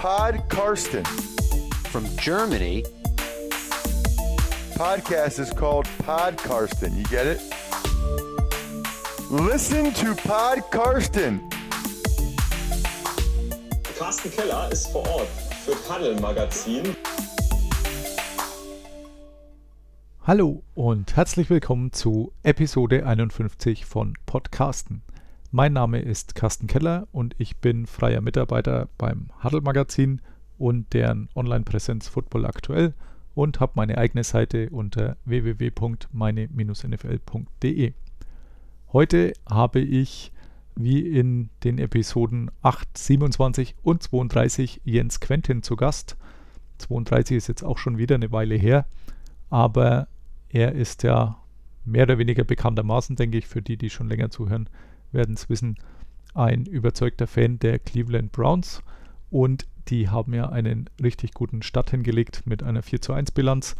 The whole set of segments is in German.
Pod Karsten. From Germany. Podcast is called Pod Karsten. You get it? Listen to Pod Karsten. Carsten Keller ist vor Ort für Paddel Magazin. Hallo und herzlich willkommen zu Episode 51 von Podcasten. Mein Name ist Carsten Keller und ich bin freier Mitarbeiter beim Huddle Magazin und deren Online-Präsenz Football aktuell und habe meine eigene Seite unter www.meine-nfl.de. Heute habe ich wie in den Episoden 8, 27 und 32 Jens Quentin zu Gast. 32 ist jetzt auch schon wieder eine Weile her, aber er ist ja mehr oder weniger bekanntermaßen, denke ich, für die, die schon länger zuhören, werden es wissen, ein überzeugter Fan der Cleveland Browns und die haben ja einen richtig guten Start hingelegt mit einer 4 zu 1 Bilanz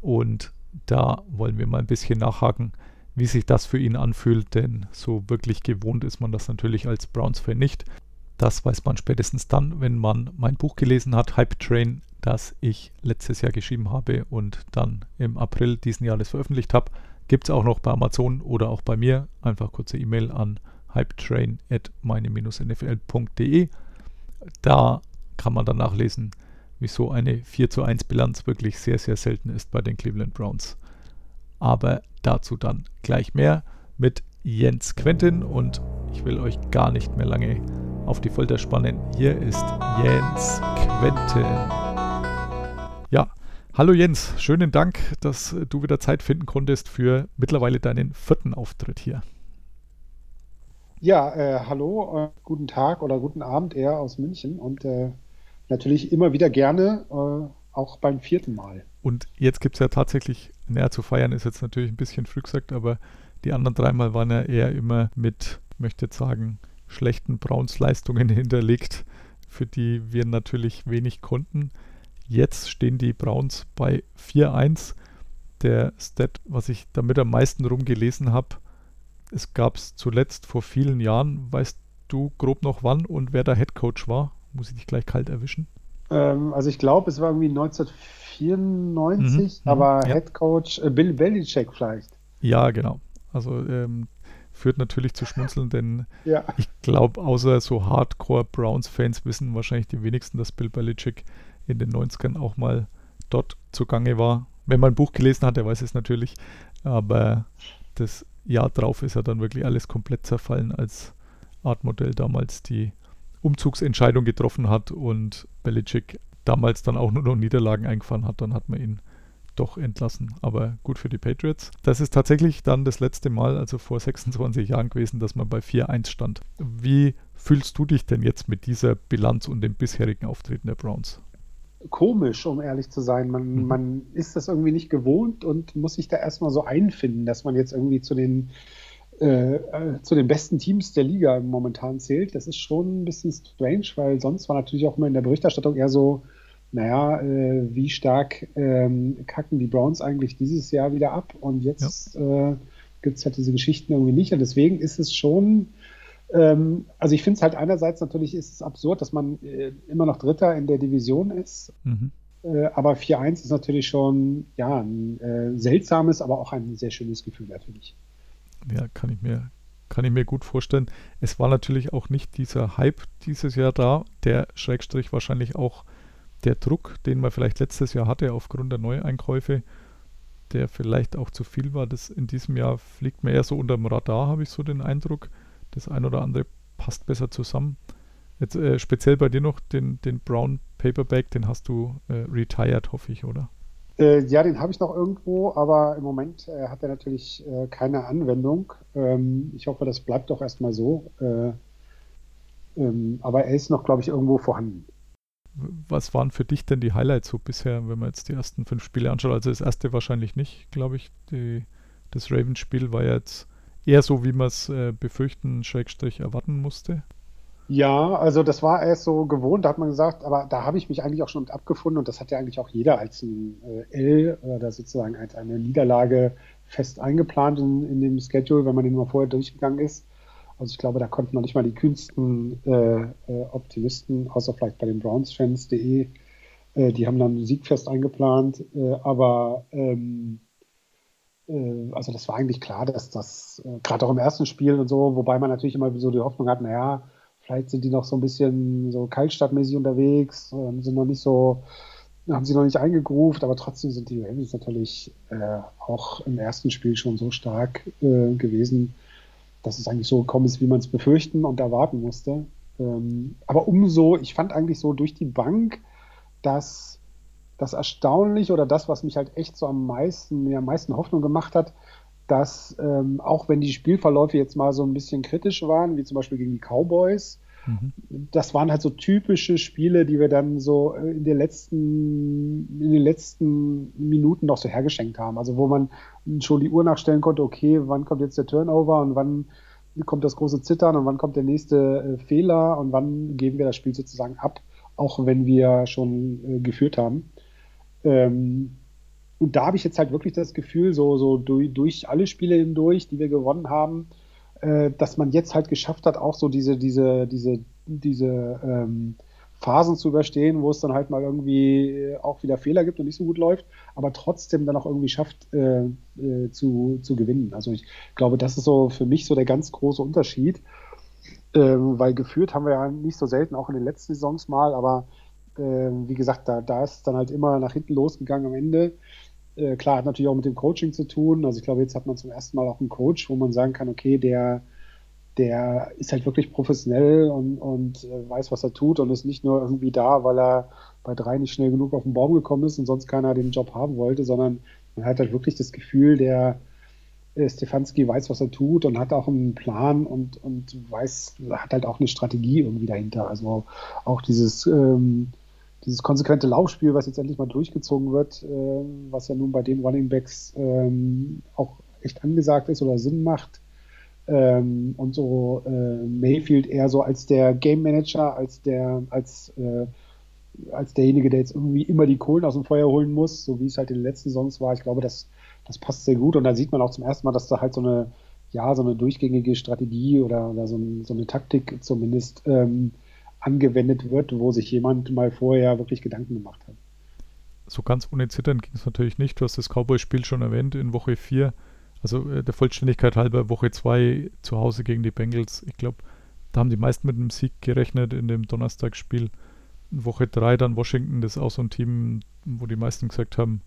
und da wollen wir mal ein bisschen nachhaken, wie sich das für ihn anfühlt, denn so wirklich gewohnt ist man das natürlich als Browns-Fan nicht. Das weiß man spätestens dann, wenn man mein Buch gelesen hat, Hype Train, das ich letztes Jahr geschrieben habe und dann im April diesen Jahres veröffentlicht habe. Gibt es auch noch bei Amazon oder auch bei mir. Einfach kurze E-Mail an hypetrain at meine-nfl.de. Da kann man dann nachlesen, wieso eine 4 zu 1 Bilanz wirklich sehr, sehr selten ist bei den Cleveland Browns. Aber dazu dann gleich mehr mit Jens Quentin und ich will euch gar nicht mehr lange auf die Folter spannen. Hier ist Jens Quentin. Ja, hallo Jens, schönen Dank, dass du wieder Zeit finden konntest für mittlerweile deinen vierten Auftritt hier. Ja, äh, hallo, äh, guten Tag oder guten Abend eher aus München und äh, natürlich immer wieder gerne, äh, auch beim vierten Mal. Und jetzt gibt es ja tatsächlich, näher zu feiern ist jetzt natürlich ein bisschen früh gesagt, aber die anderen dreimal waren ja eher immer mit, möchte jetzt sagen, schlechten Browns-Leistungen hinterlegt, für die wir natürlich wenig konnten. Jetzt stehen die Browns bei 4-1. Der Stat, was ich damit am meisten rumgelesen habe, es gab es zuletzt vor vielen Jahren. Weißt du grob noch wann und wer da Head Coach war? Muss ich dich gleich kalt erwischen? Ähm, also ich glaube, es war irgendwie 1994, mhm, aber ja. Head Coach äh, Bill Belichick vielleicht. Ja, genau. Also ähm, führt natürlich zu Schmunzeln, denn ja. ich glaube, außer so Hardcore Browns-Fans wissen wahrscheinlich die wenigsten, dass Bill Belichick in den 90ern auch mal dort zugange war. Wenn man ein Buch gelesen hat, der weiß es natürlich. Aber das Jahr drauf ist ja dann wirklich alles komplett zerfallen, als Artmodell damals die Umzugsentscheidung getroffen hat und Belichick damals dann auch nur noch Niederlagen eingefahren hat, dann hat man ihn doch entlassen. Aber gut für die Patriots. Das ist tatsächlich dann das letzte Mal, also vor 26 Jahren gewesen, dass man bei 4-1 stand. Wie fühlst du dich denn jetzt mit dieser Bilanz und dem bisherigen Auftreten der Browns? Komisch, um ehrlich zu sein. Man, mhm. man ist das irgendwie nicht gewohnt und muss sich da erstmal so einfinden, dass man jetzt irgendwie zu den äh, äh, zu den besten Teams der Liga momentan zählt. Das ist schon ein bisschen strange, weil sonst war natürlich auch immer in der Berichterstattung eher so, naja, äh, wie stark ähm, kacken die Browns eigentlich dieses Jahr wieder ab und jetzt ja. äh, gibt es halt diese Geschichten irgendwie nicht. Und deswegen ist es schon, ähm, also ich finde es halt einerseits natürlich ist es absurd, dass man äh, immer noch Dritter in der Division ist. Mhm. Äh, aber 4-1 ist natürlich schon ja, ein äh, seltsames, aber auch ein sehr schönes Gefühl natürlich. Ja, kann ich mir kann ich mir gut vorstellen. Es war natürlich auch nicht dieser Hype dieses Jahr da, der Schrägstrich wahrscheinlich auch der Druck, den man vielleicht letztes Jahr hatte aufgrund der Neueinkäufe, der vielleicht auch zu viel war. Das in diesem Jahr fliegt mir eher so unter dem Radar, habe ich so den Eindruck. Das ein oder andere passt besser zusammen. Jetzt äh, speziell bei dir noch den, den Brown Paperback, den hast du äh, retired, hoffe ich, oder? Äh, ja, den habe ich noch irgendwo, aber im Moment äh, hat er natürlich äh, keine Anwendung. Ähm, ich hoffe, das bleibt doch erstmal so. Äh, ähm, aber er ist noch, glaube ich, irgendwo vorhanden. Was waren für dich denn die Highlights so bisher, wenn man jetzt die ersten fünf Spiele anschaut? Also das erste wahrscheinlich nicht, glaube ich. Die, das Ravens-Spiel war jetzt eher so, wie man es äh, befürchten, Schrägstrich erwarten musste. Ja, also das war erst so gewohnt, da hat man gesagt, aber da habe ich mich eigentlich auch schon mit abgefunden und das hat ja eigentlich auch jeder als ein äh, L oder sozusagen als eine Niederlage fest eingeplant in, in dem Schedule, wenn man den mal vorher durchgegangen ist. Also ich glaube, da konnten noch nicht mal die kühnsten äh, äh, Optimisten, außer vielleicht bei den Browns-Fans.de, äh, die haben dann ein Siegfest eingeplant, äh, aber ähm, äh, also das war eigentlich klar, dass das äh, gerade auch im ersten Spiel und so, wobei man natürlich immer so die Hoffnung hat, naja, vielleicht sind die noch so ein bisschen so kaltstadtmäßig unterwegs, sind noch nicht so haben sie noch nicht eingegruft, aber trotzdem sind die Ravens natürlich äh, auch im ersten Spiel schon so stark äh, gewesen, dass es eigentlich so gekommen ist, wie man es befürchten und erwarten musste. Ähm, aber umso, ich fand eigentlich so durch die Bank, dass das erstaunlich oder das, was mich halt echt so am meisten, mir am meisten Hoffnung gemacht hat, dass ähm, auch wenn die Spielverläufe jetzt mal so ein bisschen kritisch waren, wie zum Beispiel gegen die Cowboys, Mhm. Das waren halt so typische Spiele, die wir dann so äh, in, den letzten, in den letzten Minuten noch so hergeschenkt haben. Also wo man schon die Uhr nachstellen konnte, okay, wann kommt jetzt der Turnover und wann kommt das große Zittern und wann kommt der nächste äh, Fehler und wann geben wir das Spiel sozusagen ab, auch wenn wir schon äh, geführt haben. Ähm, und da habe ich jetzt halt wirklich das Gefühl, so, so durch, durch alle Spiele hindurch, die wir gewonnen haben, äh, dass man jetzt halt geschafft hat, auch so diese, diese, diese, diese ähm, Phasen zu überstehen, wo es dann halt mal irgendwie auch wieder Fehler gibt und nicht so gut läuft, aber trotzdem dann auch irgendwie schafft äh, äh, zu, zu gewinnen. Also ich glaube, das ist so für mich so der ganz große Unterschied, ähm, weil geführt haben wir ja nicht so selten, auch in den letzten Saisons mal, aber äh, wie gesagt, da, da ist es dann halt immer nach hinten losgegangen am Ende. Äh, klar, hat natürlich auch mit dem Coaching zu tun. Also ich glaube, jetzt hat man zum ersten Mal auch einen Coach, wo man sagen kann, okay, der, der ist halt wirklich professionell und, und äh, weiß, was er tut und ist nicht nur irgendwie da, weil er bei drei nicht schnell genug auf den Baum gekommen ist und sonst keiner den Job haben wollte, sondern man hat halt wirklich das Gefühl, der äh, Stefanski weiß, was er tut und hat auch einen Plan und, und weiß, hat halt auch eine Strategie irgendwie dahinter. Also auch dieses ähm, dieses konsequente Laufspiel, was jetzt endlich mal durchgezogen wird, äh, was ja nun bei den Running Backs ähm, auch echt angesagt ist oder Sinn macht. Ähm, und so äh, Mayfield eher so als der Game Manager, als der, als, äh, als derjenige, der jetzt irgendwie immer die Kohlen aus dem Feuer holen muss, so wie es halt in den letzten Saisons war. Ich glaube, das, das passt sehr gut. Und da sieht man auch zum ersten Mal, dass da halt so eine, ja, so eine durchgängige Strategie oder, oder so, ein, so eine Taktik zumindest ähm, angewendet wird, wo sich jemand mal vorher wirklich Gedanken gemacht hat. So ganz ohne Zittern ging es natürlich nicht. Du hast das Cowboy-Spiel schon erwähnt in Woche 4. Also äh, der Vollständigkeit halber Woche 2 zu Hause gegen die Bengals. Ich glaube, da haben die meisten mit einem Sieg gerechnet in dem Donnerstagsspiel. Woche 3 dann Washington, das ist auch so ein Team, wo die meisten gesagt haben,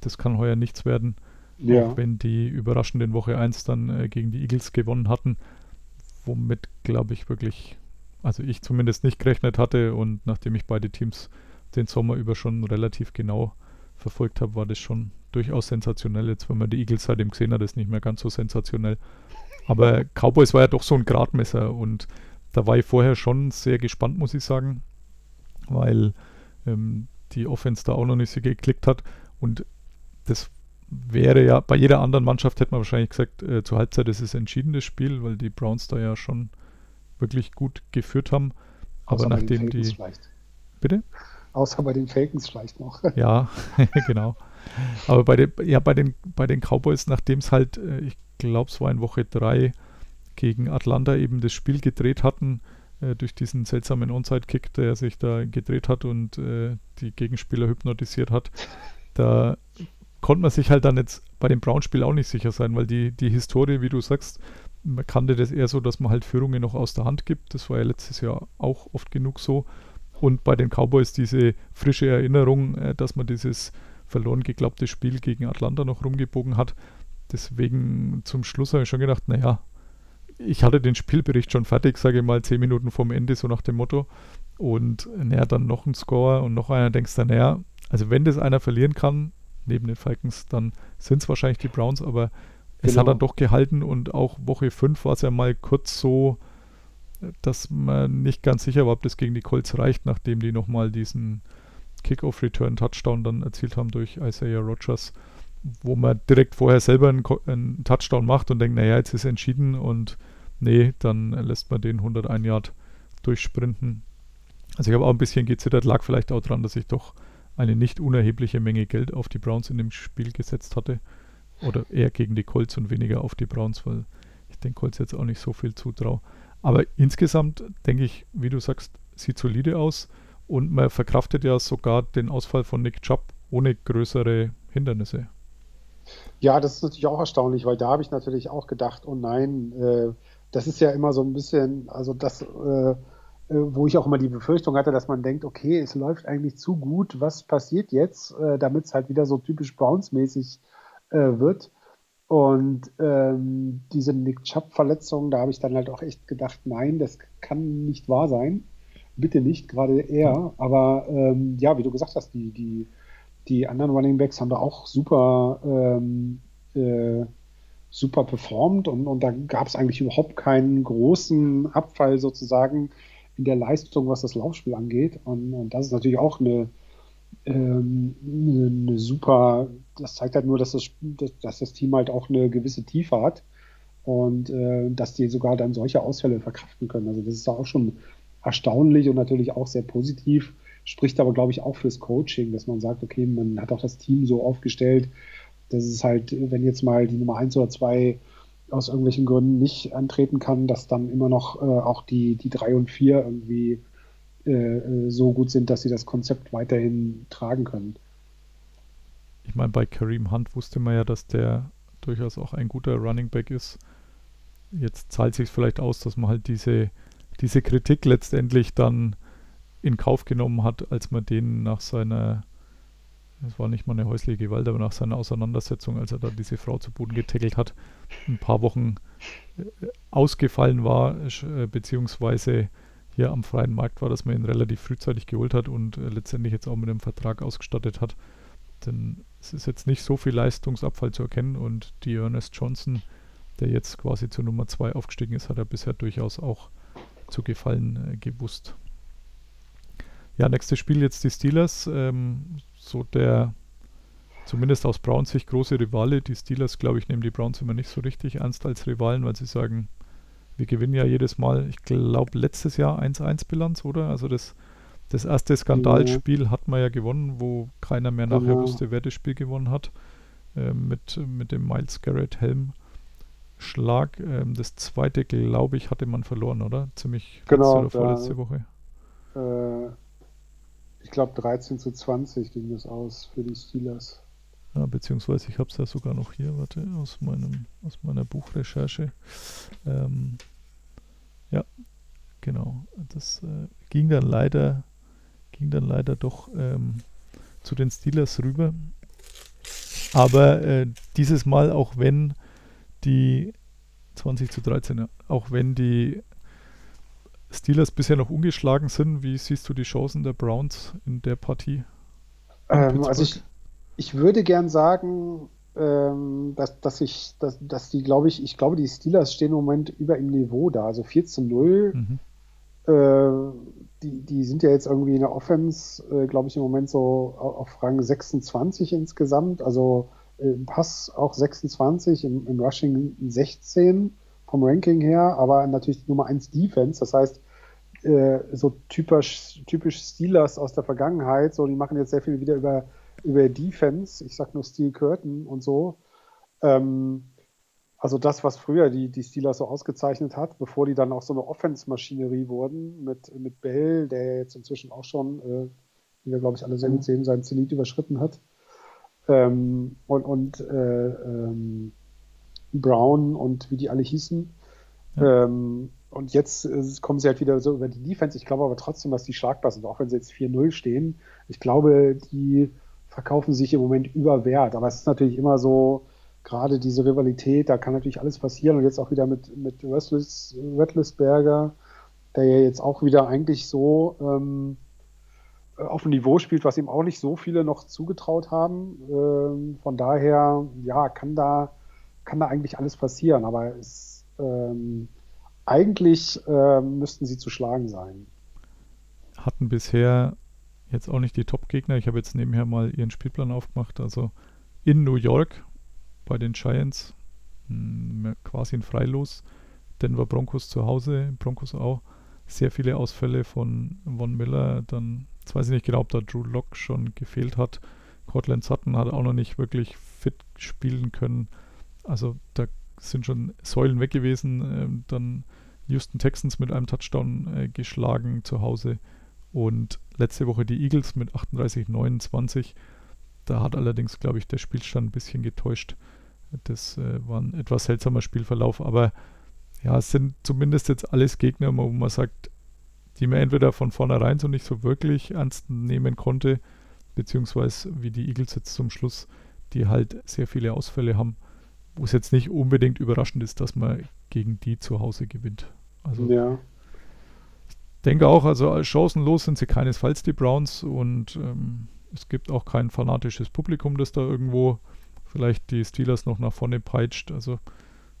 das kann heuer nichts werden. Ja. Auch wenn die überraschend in Woche 1 dann äh, gegen die Eagles gewonnen hatten. Womit, glaube ich, wirklich also ich zumindest nicht gerechnet hatte und nachdem ich beide Teams den Sommer über schon relativ genau verfolgt habe, war das schon durchaus sensationell. Jetzt, wenn man die Eagles seitdem gesehen hat, ist nicht mehr ganz so sensationell. Aber Cowboys war ja doch so ein Gradmesser und da war ich vorher schon sehr gespannt, muss ich sagen, weil ähm, die Offense da auch noch nicht so geklickt hat und das wäre ja, bei jeder anderen Mannschaft hätte man wahrscheinlich gesagt, äh, zur Halbzeit ist es entschieden, das Spiel, weil die Browns da ja schon wirklich gut geführt haben. Aber nachdem die. Vielleicht. Bitte? Außer bei den Falcons vielleicht noch. Ja, genau. Aber bei den, ja, bei den, bei den Cowboys, nachdem es halt, äh, ich glaube, es war in Woche 3 gegen Atlanta eben das Spiel gedreht hatten, äh, durch diesen seltsamen Onside-Kick, der sich da gedreht hat und äh, die Gegenspieler hypnotisiert hat, da konnte man sich halt dann jetzt bei dem Brown-Spiel auch nicht sicher sein, weil die, die Historie, wie du sagst, man kannte das eher so, dass man halt Führungen noch aus der Hand gibt. Das war ja letztes Jahr auch oft genug so. Und bei den Cowboys diese frische Erinnerung, äh, dass man dieses verloren geglaubte Spiel gegen Atlanta noch rumgebogen hat. Deswegen zum Schluss habe ich schon gedacht, naja, ich hatte den Spielbericht schon fertig, sage ich mal, zehn Minuten vorm Ende, so nach dem Motto. Und naja, dann noch ein Score und noch einer, denkst du, naja, also wenn das einer verlieren kann, neben den Falcons, dann sind es wahrscheinlich die Browns, aber es genau. hat dann doch gehalten und auch Woche 5 war es ja mal kurz so, dass man nicht ganz sicher war, ob das gegen die Colts reicht, nachdem die nochmal diesen Kickoff-Return-Touchdown dann erzielt haben durch Isaiah Rogers, wo man direkt vorher selber einen, einen Touchdown macht und denkt, naja, jetzt ist entschieden und nee, dann lässt man den 101 Yard durchsprinten. Also ich habe auch ein bisschen gezittert, lag vielleicht auch daran, dass ich doch eine nicht unerhebliche Menge Geld auf die Browns in dem Spiel gesetzt hatte. Oder eher gegen die Colts und weniger auf die Browns, weil ich den Colts jetzt auch nicht so viel zutraue. Aber insgesamt denke ich, wie du sagst, sieht solide aus und man verkraftet ja sogar den Ausfall von Nick Chubb ohne größere Hindernisse. Ja, das ist natürlich auch erstaunlich, weil da habe ich natürlich auch gedacht, oh nein, äh, das ist ja immer so ein bisschen, also das, äh, äh, wo ich auch immer die Befürchtung hatte, dass man denkt, okay, es läuft eigentlich zu gut, was passiert jetzt, äh, damit es halt wieder so typisch Browns-mäßig äh, wird. Und ähm, diese Nick Chubb-Verletzung, da habe ich dann halt auch echt gedacht, nein, das kann nicht wahr sein. Bitte nicht, gerade er. Aber ähm, ja, wie du gesagt hast, die, die, die anderen Running Backs haben da auch super, ähm, äh, super performt und, und da gab es eigentlich überhaupt keinen großen Abfall sozusagen in der Leistung, was das Laufspiel angeht. Und, und das ist natürlich auch eine, ähm, eine, eine, super, das zeigt halt nur, dass das, dass das Team halt auch eine gewisse Tiefe hat und äh, dass die sogar dann solche Ausfälle verkraften können. Also das ist auch schon erstaunlich und natürlich auch sehr positiv, spricht aber, glaube ich, auch fürs Coaching, dass man sagt, okay, man hat auch das Team so aufgestellt, dass es halt, wenn jetzt mal die Nummer 1 oder 2 aus irgendwelchen Gründen nicht antreten kann, dass dann immer noch äh, auch die, die 3 und 4 irgendwie äh, äh, so gut sind, dass sie das Konzept weiterhin tragen können. Ich meine, bei Kareem Hunt wusste man ja, dass der durchaus auch ein guter Running Back ist. Jetzt zahlt sich vielleicht aus, dass man halt diese, diese Kritik letztendlich dann in Kauf genommen hat, als man den nach seiner, es war nicht mal eine häusliche Gewalt, aber nach seiner Auseinandersetzung, als er da diese Frau zu Boden getackelt hat, ein paar Wochen äh, ausgefallen war, beziehungsweise hier am freien Markt war, dass man ihn relativ frühzeitig geholt hat und äh, letztendlich jetzt auch mit einem Vertrag ausgestattet hat. Denn es ist jetzt nicht so viel Leistungsabfall zu erkennen und die Ernest Johnson, der jetzt quasi zur Nummer 2 aufgestiegen ist, hat er bisher durchaus auch zu gefallen äh, gewusst. Ja, nächstes Spiel jetzt die Steelers. Ähm, so der, zumindest aus Browns Sicht, große Rivale. Die Steelers, glaube ich, nehmen die Browns immer nicht so richtig ernst als Rivalen, weil sie sagen, wir gewinnen ja jedes Mal, ich glaube, letztes Jahr 1-1 Bilanz, oder? Also das, das erste Skandalspiel hat man ja gewonnen, wo keiner mehr nachher Genau. wusste, wer das Spiel gewonnen hat. Ähm, mit, mit dem Miles Garrett Helm. Schlag. Ähm, das zweite, glaube ich, hatte man verloren, oder? Ziemlich Genau, oder vorletzte Woche. Äh, ich glaube 13 zu 20 ging das aus für die Steelers. Ja, beziehungsweise ich habe es ja sogar noch hier, warte, aus meinem, aus meiner Buchrecherche. Ähm, ja, genau. Das äh, ging dann leider, ging dann leider doch ähm, zu den Steelers rüber. Aber äh, dieses Mal, auch wenn die 20 zu 13, ja, auch wenn die Steelers bisher noch ungeschlagen sind, wie siehst du die Chancen der Browns in der Partie? in Ähm, also ich, ich würde gern sagen, ähm, dass, dass ich, dass, dass die, glaube ich, ich glaube, die Steelers stehen im Moment über im Niveau da. Also 4 zu 0. Mhm. Äh, die, die sind ja jetzt irgendwie in der Offense, äh, glaube ich, im Moment so au- auf Rang 26 insgesamt. Also äh, im Pass auch 26, im, im Rushing 16 vom Ranking her, aber natürlich Nummer 1 Defense. Das heißt, äh, so typisch, typisch Steelers aus der Vergangenheit, so die machen jetzt sehr viel wieder über, über Defense. Ich sag nur Steel Curtain und so. Ähm, also das, was früher die, die Steelers so ausgezeichnet hat, bevor die dann auch so eine Offense-Maschinerie wurden mit, mit Bell, der jetzt inzwischen auch schon, äh, wie wir glaube ich alle sehr gut sehen, seinen Zenit überschritten hat. Ähm, und und äh, ähm, Brown und wie die alle hießen. Ähm, und jetzt äh, kommen sie halt wieder so über die Defense. Ich glaube aber trotzdem, dass die schlagbar sind, auch wenn sie jetzt 4-0 stehen. Ich glaube, die verkaufen sich im Moment über Wert. Aber es ist natürlich immer so, gerade diese Rivalität, da kann natürlich alles passieren. Und jetzt auch wieder mit, mit Wettlesberger, der ja jetzt auch wieder eigentlich so ähm, auf dem Niveau spielt, was ihm auch nicht so viele noch zugetraut haben. Ähm, von daher, ja, kann da, kann da eigentlich alles passieren. Aber es, ähm, eigentlich ähm, müssten sie zu schlagen sein. hatten bisher jetzt auch nicht die Top-Gegner. Ich habe jetzt nebenher mal ihren Spielplan aufgemacht. Also in New York bei den Giants mh, quasi ein Freilos. Denver Broncos zu Hause, Broncos auch. Sehr viele Ausfälle von Von Miller. Dann, jetzt weiß ich nicht genau, ob da Drew Lock schon gefehlt hat. Cortland Sutton hat auch noch nicht wirklich fit spielen können. Also da sind schon Säulen weg gewesen. Ähm, dann Houston Texans mit einem Touchdown äh, geschlagen zu Hause. Und letzte Woche die Eagles mit 38-29. Da hat allerdings, glaube ich, der Spielstand ein bisschen getäuscht. Das äh, war ein etwas seltsamer Spielverlauf, aber ja, es sind zumindest jetzt alles Gegner, wo man sagt, die man entweder von vornherein so nicht so wirklich ernst nehmen konnte, beziehungsweise wie die Eagles jetzt zum Schluss, die halt sehr viele Ausfälle haben, wo es jetzt nicht unbedingt überraschend ist, dass man gegen die zu Hause gewinnt. Also Ja. Ich denke auch, also chancenlos sind sie keinesfalls die Browns und ähm, es gibt auch kein fanatisches Publikum, das da irgendwo vielleicht die Steelers noch nach vorne peitscht. Also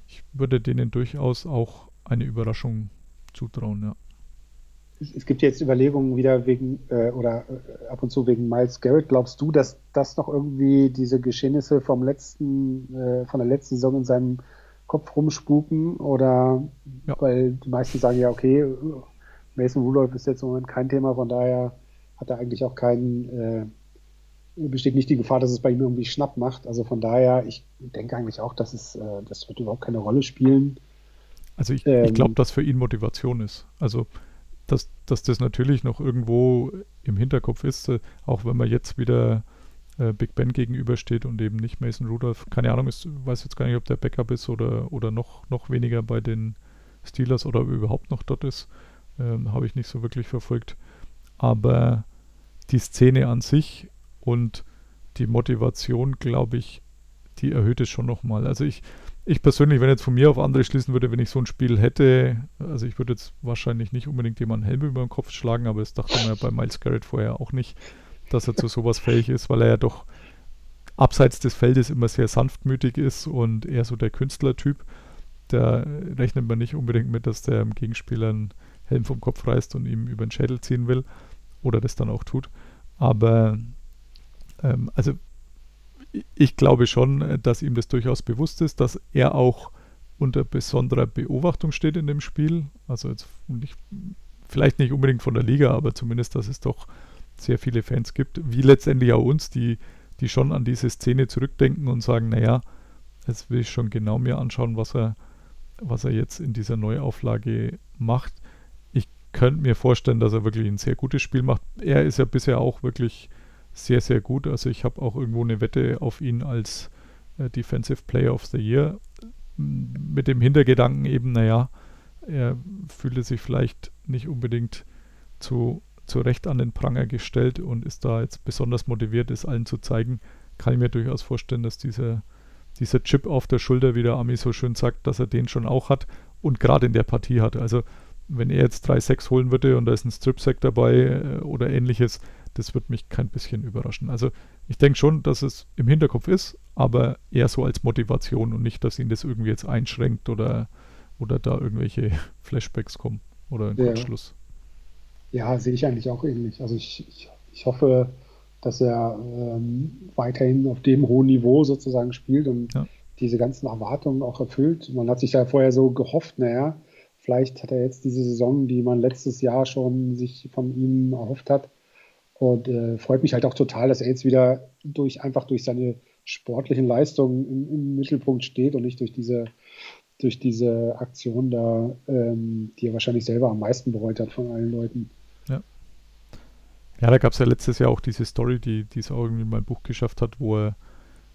ich würde denen durchaus auch eine Überraschung zutrauen, ja. Es es gibt jetzt Überlegungen wieder wegen äh, oder äh, ab und zu wegen Miles Garrett. Glaubst du, dass das noch irgendwie diese Geschehnisse vom letzten, äh, von der letzten Saison in seinem Kopf rumspuken? Oder Ja. weil die meisten sagen ja, okay, Mason Rudolph ist jetzt im Moment kein Thema, von daher hat er eigentlich auch keinen, äh, besteht nicht die Gefahr, dass es bei ihm irgendwie schnapp macht. Also von daher, ich denke eigentlich auch, dass es, äh, das wird überhaupt keine Rolle spielen. Also ich, Ähm, ich glaube, dass für ihn Motivation ist. Also dass, dass das natürlich noch irgendwo im Hinterkopf ist, äh, auch wenn man jetzt wieder äh, Big Ben gegenübersteht und eben nicht Mason Rudolph. Keine Ahnung, ich weiß jetzt gar nicht, ob der Backup ist oder, oder noch, noch weniger bei den Steelers oder er überhaupt noch dort ist. Ähm, Habe ich nicht so wirklich verfolgt. Aber die Szene an sich und die Motivation, glaube ich, die erhöht es schon nochmal. Also ich, ich persönlich, wenn jetzt von mir auf andere schließen würde, wenn ich so ein Spiel hätte, also ich würde jetzt wahrscheinlich nicht unbedingt jemanden Helm über den Kopf schlagen, aber das dachte man ja bei Miles Garrett vorher auch nicht, dass er zu sowas fähig ist, weil er ja doch abseits des Feldes immer sehr sanftmütig ist und eher so der Künstlertyp. Da rechnet man nicht unbedingt mit, dass der Gegenspieler einen Helm vom Kopf reißt und ihm über den Schädel ziehen will oder das dann auch tut. Aber ähm, also ich glaube schon, dass ihm das durchaus bewusst ist, dass er auch unter besonderer Beobachtung steht in dem Spiel. Also jetzt nicht, vielleicht nicht unbedingt von der Liga, aber zumindest, dass es doch sehr viele Fans gibt, wie letztendlich auch uns, die, die schon an diese Szene zurückdenken und sagen, naja, jetzt will ich schon genau mir anschauen, was er, was er jetzt in dieser Neuauflage macht. Könnte mir vorstellen, dass er wirklich ein sehr gutes Spiel macht. Er ist ja bisher auch wirklich sehr, sehr gut. Also ich habe auch irgendwo eine Wette auf ihn als äh, Defensive Player of the Year. M- Mit dem Hintergedanken eben, naja, er fühlte sich vielleicht nicht unbedingt zu, zu Recht an den Pranger gestellt und ist da jetzt besonders motiviert, es allen zu zeigen. Kann ich mir durchaus vorstellen, dass dieser, dieser Chip auf der Schulter, wie der Ami so schön sagt, dass er den schon auch hat und gerade in der Partie hat. Also wenn er jetzt 3-6 holen würde und da ist ein Strip-Sack dabei äh, oder ähnliches, das wird mich kein bisschen überraschen. Also ich denke schon, dass es im Hinterkopf ist, aber eher so als Motivation und nicht, dass ihn das irgendwie jetzt einschränkt oder, oder da irgendwelche Flashbacks kommen oder ein Ja. Kurzschluss. Ja, sehe ich eigentlich auch ähnlich. Also ich, ich, ich hoffe, dass er ähm, weiterhin auf dem hohen Niveau sozusagen spielt und Ja. diese ganzen Erwartungen auch erfüllt. Man hat sich ja vorher so gehofft, naja, vielleicht hat er jetzt diese Saison, die man letztes Jahr schon sich von ihm erhofft hat. Und äh, freut mich halt auch total, dass er jetzt wieder durch einfach durch seine sportlichen Leistungen im, im Mittelpunkt steht und nicht durch diese durch diese Aktion da, ähm, die er wahrscheinlich selber am meisten bereut hat von allen Leuten. Ja, da gab es ja letztes Jahr auch diese Story, die, es auch irgendwie in mein Buch geschafft hat, wo er,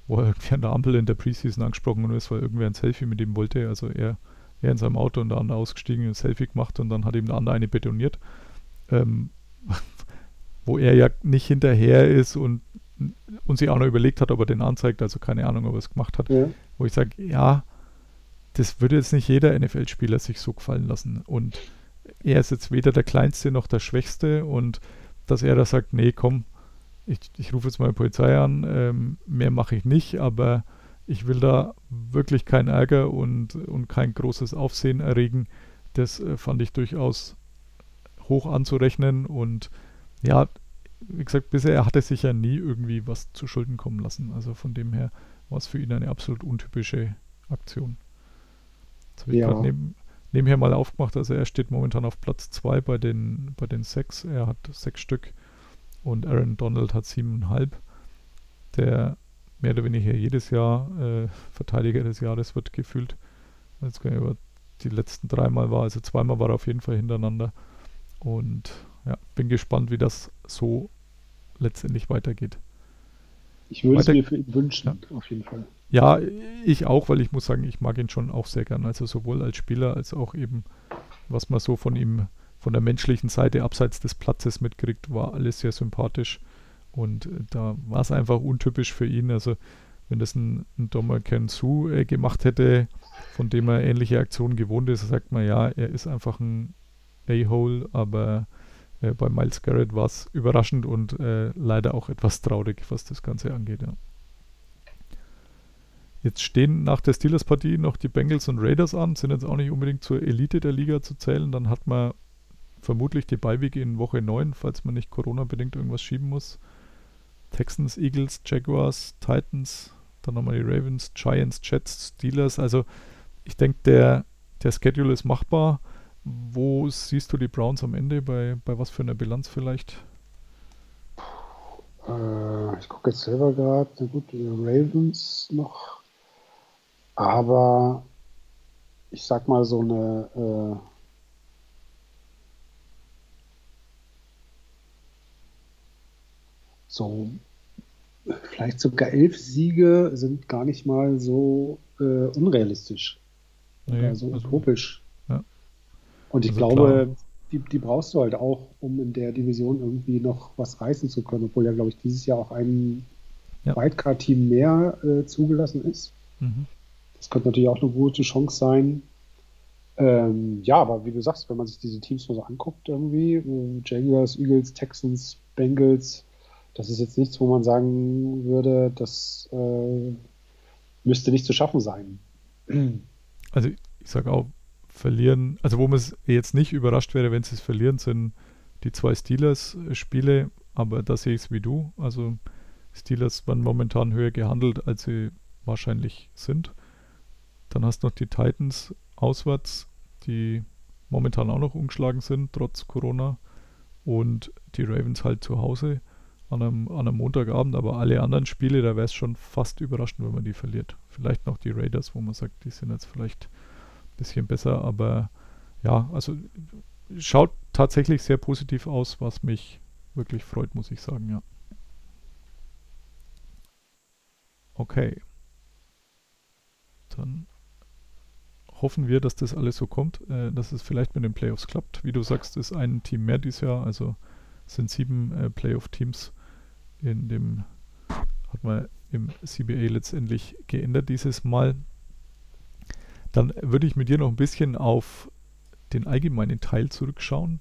wo er irgendwie an der Ampel in der Preseason angesprochen ist, weil irgendwer ein Selfie mit ihm wollte. Also er, er in seinem Auto und der andere ausgestiegen, ein Selfie gemacht und dann hat ihm der andere eine betoniert. Ähm, wo er ja nicht hinterher ist und, und sich auch noch überlegt hat, ob er den anzeigt, also keine Ahnung, ob er es gemacht hat. Ja. Wo ich sage, ja, das würde jetzt nicht jeder NFL-Spieler sich so gefallen lassen. Und er ist jetzt weder der Kleinste noch der Schwächste und dass er da sagt, nee, komm, ich, ich rufe jetzt mal die Polizei an, ähm, mehr mache ich nicht, aber ich will da wirklich keinen Ärger und, und kein großes Aufsehen erregen. Das äh, fand ich durchaus hoch anzurechnen und ja, wie gesagt, bisher hat er sich ja nie irgendwie was zu Schulden kommen lassen. Also von dem her war es für ihn eine absolut untypische Aktion. Jetzt habe ich Ja. gerade neben, nebenher mal aufgemacht, also er steht momentan auf Platz 2 bei den, bei den sechs. Er hat sechs Stück und Aaron Donald hat siebeneinhalb. Der mehr oder weniger jedes Jahr äh, Verteidiger des Jahres wird gefühlt. Jetzt gar nicht, aber die letzten dreimal war, also zweimal war er auf jeden Fall hintereinander. Und ja, bin gespannt, wie das so letztendlich weitergeht. Ich würde Weiter- es mir für ihn wünschen, auf jeden Fall. Ja, ich auch, weil ich muss sagen, ich mag ihn schon auch sehr gern. Also sowohl als Spieler als auch eben, was man so von ihm, von der menschlichen Seite abseits des Platzes mitkriegt, war alles sehr sympathisch. Und äh, da war es einfach untypisch für ihn. Also wenn das ein, ein Dommer Su äh, gemacht hätte, von dem er ähnliche Aktionen gewohnt ist, sagt man ja, er ist einfach ein A-Hole, aber äh, bei Miles Garrett war es überraschend und äh, leider auch etwas traurig, was das Ganze angeht. Ja. Jetzt stehen nach der Steelers-Partie noch die Bengals und Raiders an, sind jetzt auch nicht unbedingt zur Elite der Liga zu zählen. Dann hat man vermutlich die Beiweg in Woche 9, falls man nicht Corona-bedingt irgendwas schieben muss. Texans, Eagles, Jaguars, Titans, dann nochmal die Ravens, Giants, Jets, Steelers. Also ich denke, der, der Schedule ist machbar. Wo siehst du die Browns am Ende? Bei, bei was für einer Bilanz vielleicht? Äh, ich gucke jetzt selber gerade, na gut, die Ravens noch. Aber ich sag mal so eine äh, so vielleicht sogar elf Siege sind gar nicht mal so äh, unrealistisch. Nee, oder so also- utopisch. ja. Und ich Also glaube, klar. die, die brauchst du halt auch, um in der Division irgendwie noch was reißen zu können, obwohl ja, glaube ich, dieses Jahr auch ein Ja. Wildcard-Team mehr äh, zugelassen ist. Mhm. Das könnte natürlich auch eine gute Chance sein. Ähm, ja, aber wie du sagst, wenn man sich diese Teams mal so anguckt, irgendwie, äh, Jaguars, Eagles, Texans, Bengals, das ist jetzt nichts, wo man sagen würde, das äh, müsste nicht zu schaffen sein. Also ich sage auch, verlieren, also wo man jetzt nicht überrascht wäre, wenn sie es verlieren, sind die zwei Steelers-Spiele, aber da sehe ich es wie du. Also Steelers werden momentan höher gehandelt, als sie wahrscheinlich sind. Dann hast du noch die Titans auswärts, die momentan auch noch umgeschlagen sind, trotz Corona. Und die Ravens halt zu Hause an einem, an einem Montagabend, aber alle anderen Spiele, da wäre es schon fast überraschend, wenn man die verliert. Vielleicht noch die Raiders, wo man sagt, die sind jetzt vielleicht ein bisschen besser, aber ja, also schaut tatsächlich sehr positiv aus, was mich wirklich freut, muss ich sagen, ja. Okay. Dann hoffen wir, dass das alles so kommt, äh, dass es vielleicht mit den Playoffs klappt. Wie du sagst, ist ein Team mehr dieses Jahr, also sind sieben äh, Playoff-Teams in dem, hat man im CBA letztendlich geändert dieses Mal. Dann würde ich mit dir noch ein bisschen auf den allgemeinen Teil zurückschauen.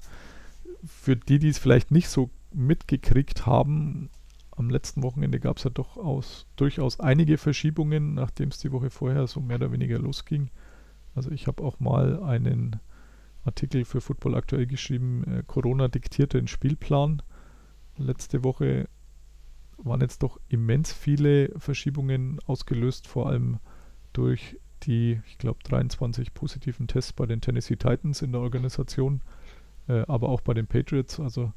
Für die, die es vielleicht nicht so mitgekriegt haben, am letzten Wochenende gab es ja doch aus, durchaus einige Verschiebungen, nachdem es die Woche vorher so mehr oder weniger losging. Also ich habe auch mal einen Artikel für Football aktuell geschrieben, äh, Corona diktierte den Spielplan. Letzte Woche waren jetzt doch immens viele Verschiebungen ausgelöst, vor allem durch die, ich glaube, 23 positiven Tests bei den Tennessee Titans in der Organisation, äh, aber auch bei den Patriots. Also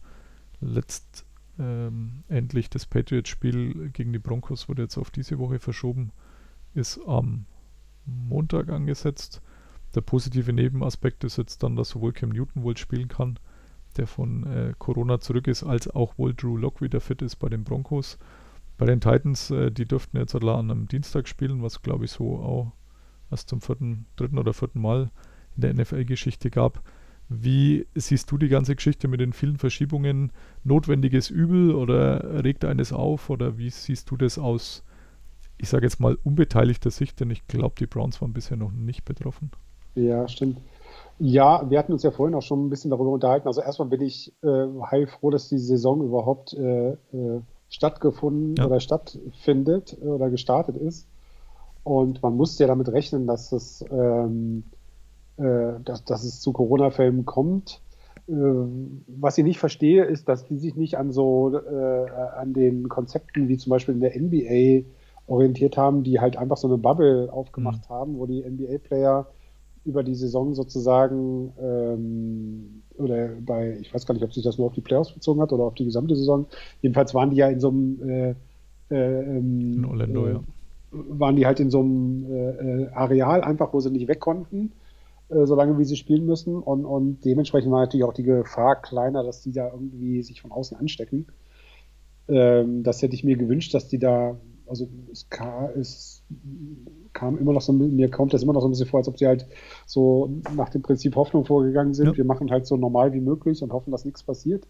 letzt ähm, das Patriots-Spiel gegen die Broncos wurde jetzt auf diese Woche verschoben, ist am Montag angesetzt. Der positive Nebenaspekt ist jetzt dann, dass sowohl Cam Newton wohl spielen kann, der von äh, Corona zurück ist, als auch wohl Drew Lock wieder fit ist bei den Broncos. Bei den Titans, äh, die dürften jetzt an einem Dienstag spielen, was glaube ich so auch erst zum vierten, dritten oder vierten Mal in der NFL-Geschichte gab. Wie siehst du die ganze Geschichte mit den vielen Verschiebungen? Notwendiges Übel oder regt eines auf? Oder wie siehst du das aus, ich sage jetzt mal, unbeteiligter Sicht? Denn ich glaube, die Browns waren bisher noch nicht betroffen. Ja, stimmt. Ja, wir hatten uns ja vorhin auch schon ein bisschen darüber unterhalten. Also erstmal bin ich äh, heilfroh, dass die Saison überhaupt äh, äh, stattgefunden Ja. oder stattfindet oder gestartet ist. Und man musste ja damit rechnen, dass es, ähm, äh, dass, dass es zu Corona-Fällen kommt. Äh, was ich nicht verstehe, ist, dass die sich nicht an so äh, an den Konzepten wie zum Beispiel in der NBA orientiert haben, die halt einfach so eine Bubble aufgemacht haben, wo die NBA-Player über die Saison sozusagen ähm, oder bei, ich weiß gar nicht, ob sich das nur auf die Playoffs bezogen hat oder auf die gesamte Saison. Jedenfalls waren die ja in so einem äh, äh, ähm, In Orlando, äh, ja. waren die halt in so einem äh, Areal einfach, wo sie nicht weg konnten, äh, solange wie sie spielen müssen. Und, und dementsprechend war natürlich auch die Gefahr kleiner, dass die da irgendwie sich von außen anstecken. Ähm, das hätte ich mir gewünscht, dass die da, also es es kam immer noch so, mir kommt das immer noch so ein bisschen vor, als ob sie halt so nach dem Prinzip Hoffnung vorgegangen sind. Ja. Wir machen halt so normal wie möglich und hoffen, dass nichts passiert.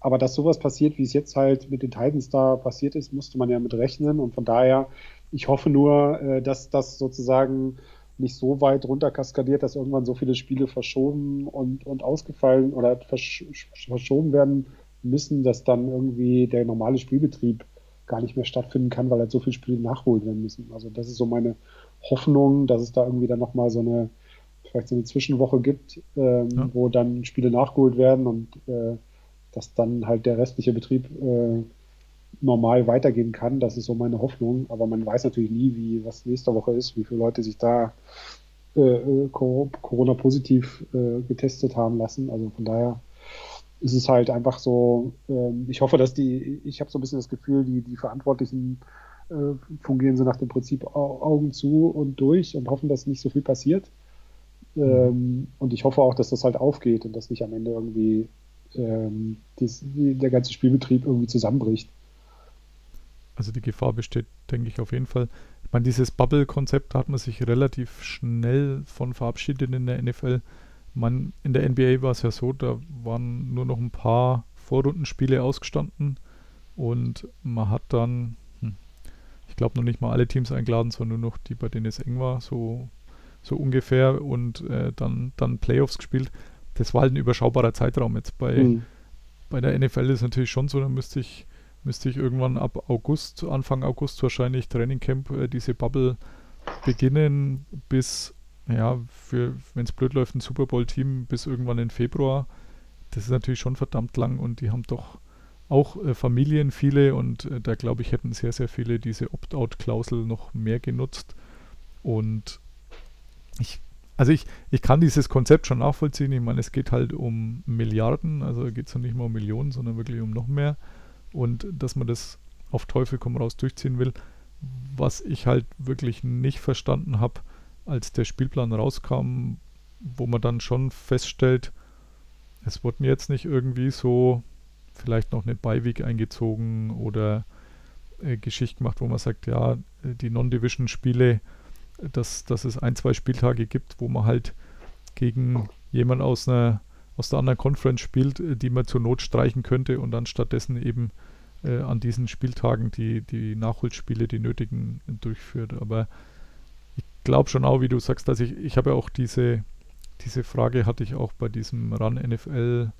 Aber dass sowas passiert, wie es jetzt halt mit den Titans da passiert ist, musste man ja mit rechnen. Und von daher, ich hoffe nur, äh, dass das sozusagen nicht so weit runter kaskadiert, dass irgendwann so viele Spiele verschoben und, und ausgefallen oder versch verschoben werden müssen, dass dann irgendwie der normale Spielbetrieb gar nicht mehr stattfinden kann, weil halt so viele Spiele nachgeholt werden müssen. Also das ist so meine Hoffnung, dass es da irgendwie dann nochmal so eine, vielleicht so eine Zwischenwoche gibt, ähm, Ja. wo dann Spiele nachgeholt werden und äh, dass dann halt der restliche Betrieb äh, normal weitergehen kann. Das ist so meine Hoffnung. Aber man weiß natürlich nie, wie was nächste Woche ist, wie viele Leute sich da äh, äh, Co- Corona-positiv äh, getestet haben lassen. Also von daher ist es halt einfach so, ähm, ich hoffe, dass die, ich habe so ein bisschen das Gefühl, die, die Verantwortlichen äh, fungieren so nach dem Prinzip Au- Augen zu und durch und hoffen, dass nicht so viel passiert. Ähm, und ich hoffe auch, dass das halt aufgeht und dass nicht am Ende irgendwie ähm, die, der ganze Spielbetrieb irgendwie zusammenbricht. Also die Gefahr besteht, denke ich, auf jeden Fall. Ich meine, dieses Bubble-Konzept da hat man sich relativ schnell von verabschiedet in der NFL. Man, in der NBA war es ja so, da waren nur noch ein paar Vorrundenspiele ausgestanden und man hat dann, hm, ich glaube noch nicht mal alle Teams eingeladen, sondern nur noch die, bei denen es eng war, so, so ungefähr und äh, dann, dann Playoffs gespielt. Das war halt ein überschaubarer Zeitraum jetzt bei, Mhm. bei der NFL ist es natürlich schon so, da müsste ich, müsste ich irgendwann ab August, Anfang August wahrscheinlich Trainingcamp, äh, diese Bubble beginnen bis, ja, wenn es blöd läuft, ein Super Bowl-Team bis irgendwann in Februar. Das ist natürlich schon verdammt lang und die haben doch auch äh, Familien, viele und äh, da glaube ich, hätten sehr, sehr viele diese Opt-out-Klausel noch mehr genutzt. Und ich, also ich, ich kann dieses Konzept schon nachvollziehen. Ich meine, es geht halt um Milliarden, also geht es ja nicht mal um Millionen, sondern wirklich um noch mehr. Und dass man das auf Teufel komm raus durchziehen will. Was ich halt wirklich nicht verstanden habe, als der Spielplan rauskam, wo man dann schon feststellt, es wurde mir jetzt nicht irgendwie so vielleicht noch eine Beiweg eingezogen oder äh, Geschichte gemacht, wo man sagt, ja, die Non-Division-Spiele, dass, dass es ein, zwei Spieltage gibt, wo man halt gegen jemand aus einer aus der anderen Conference spielt, äh, die man zur Not streichen könnte und dann stattdessen eben äh, an diesen Spieltagen die, die Nachholspiele, die nötigen, durchführt. Aber glaube schon auch, wie du sagst, dass ich, ich habe ja auch diese, diese Frage hatte ich auch bei diesem Run NFL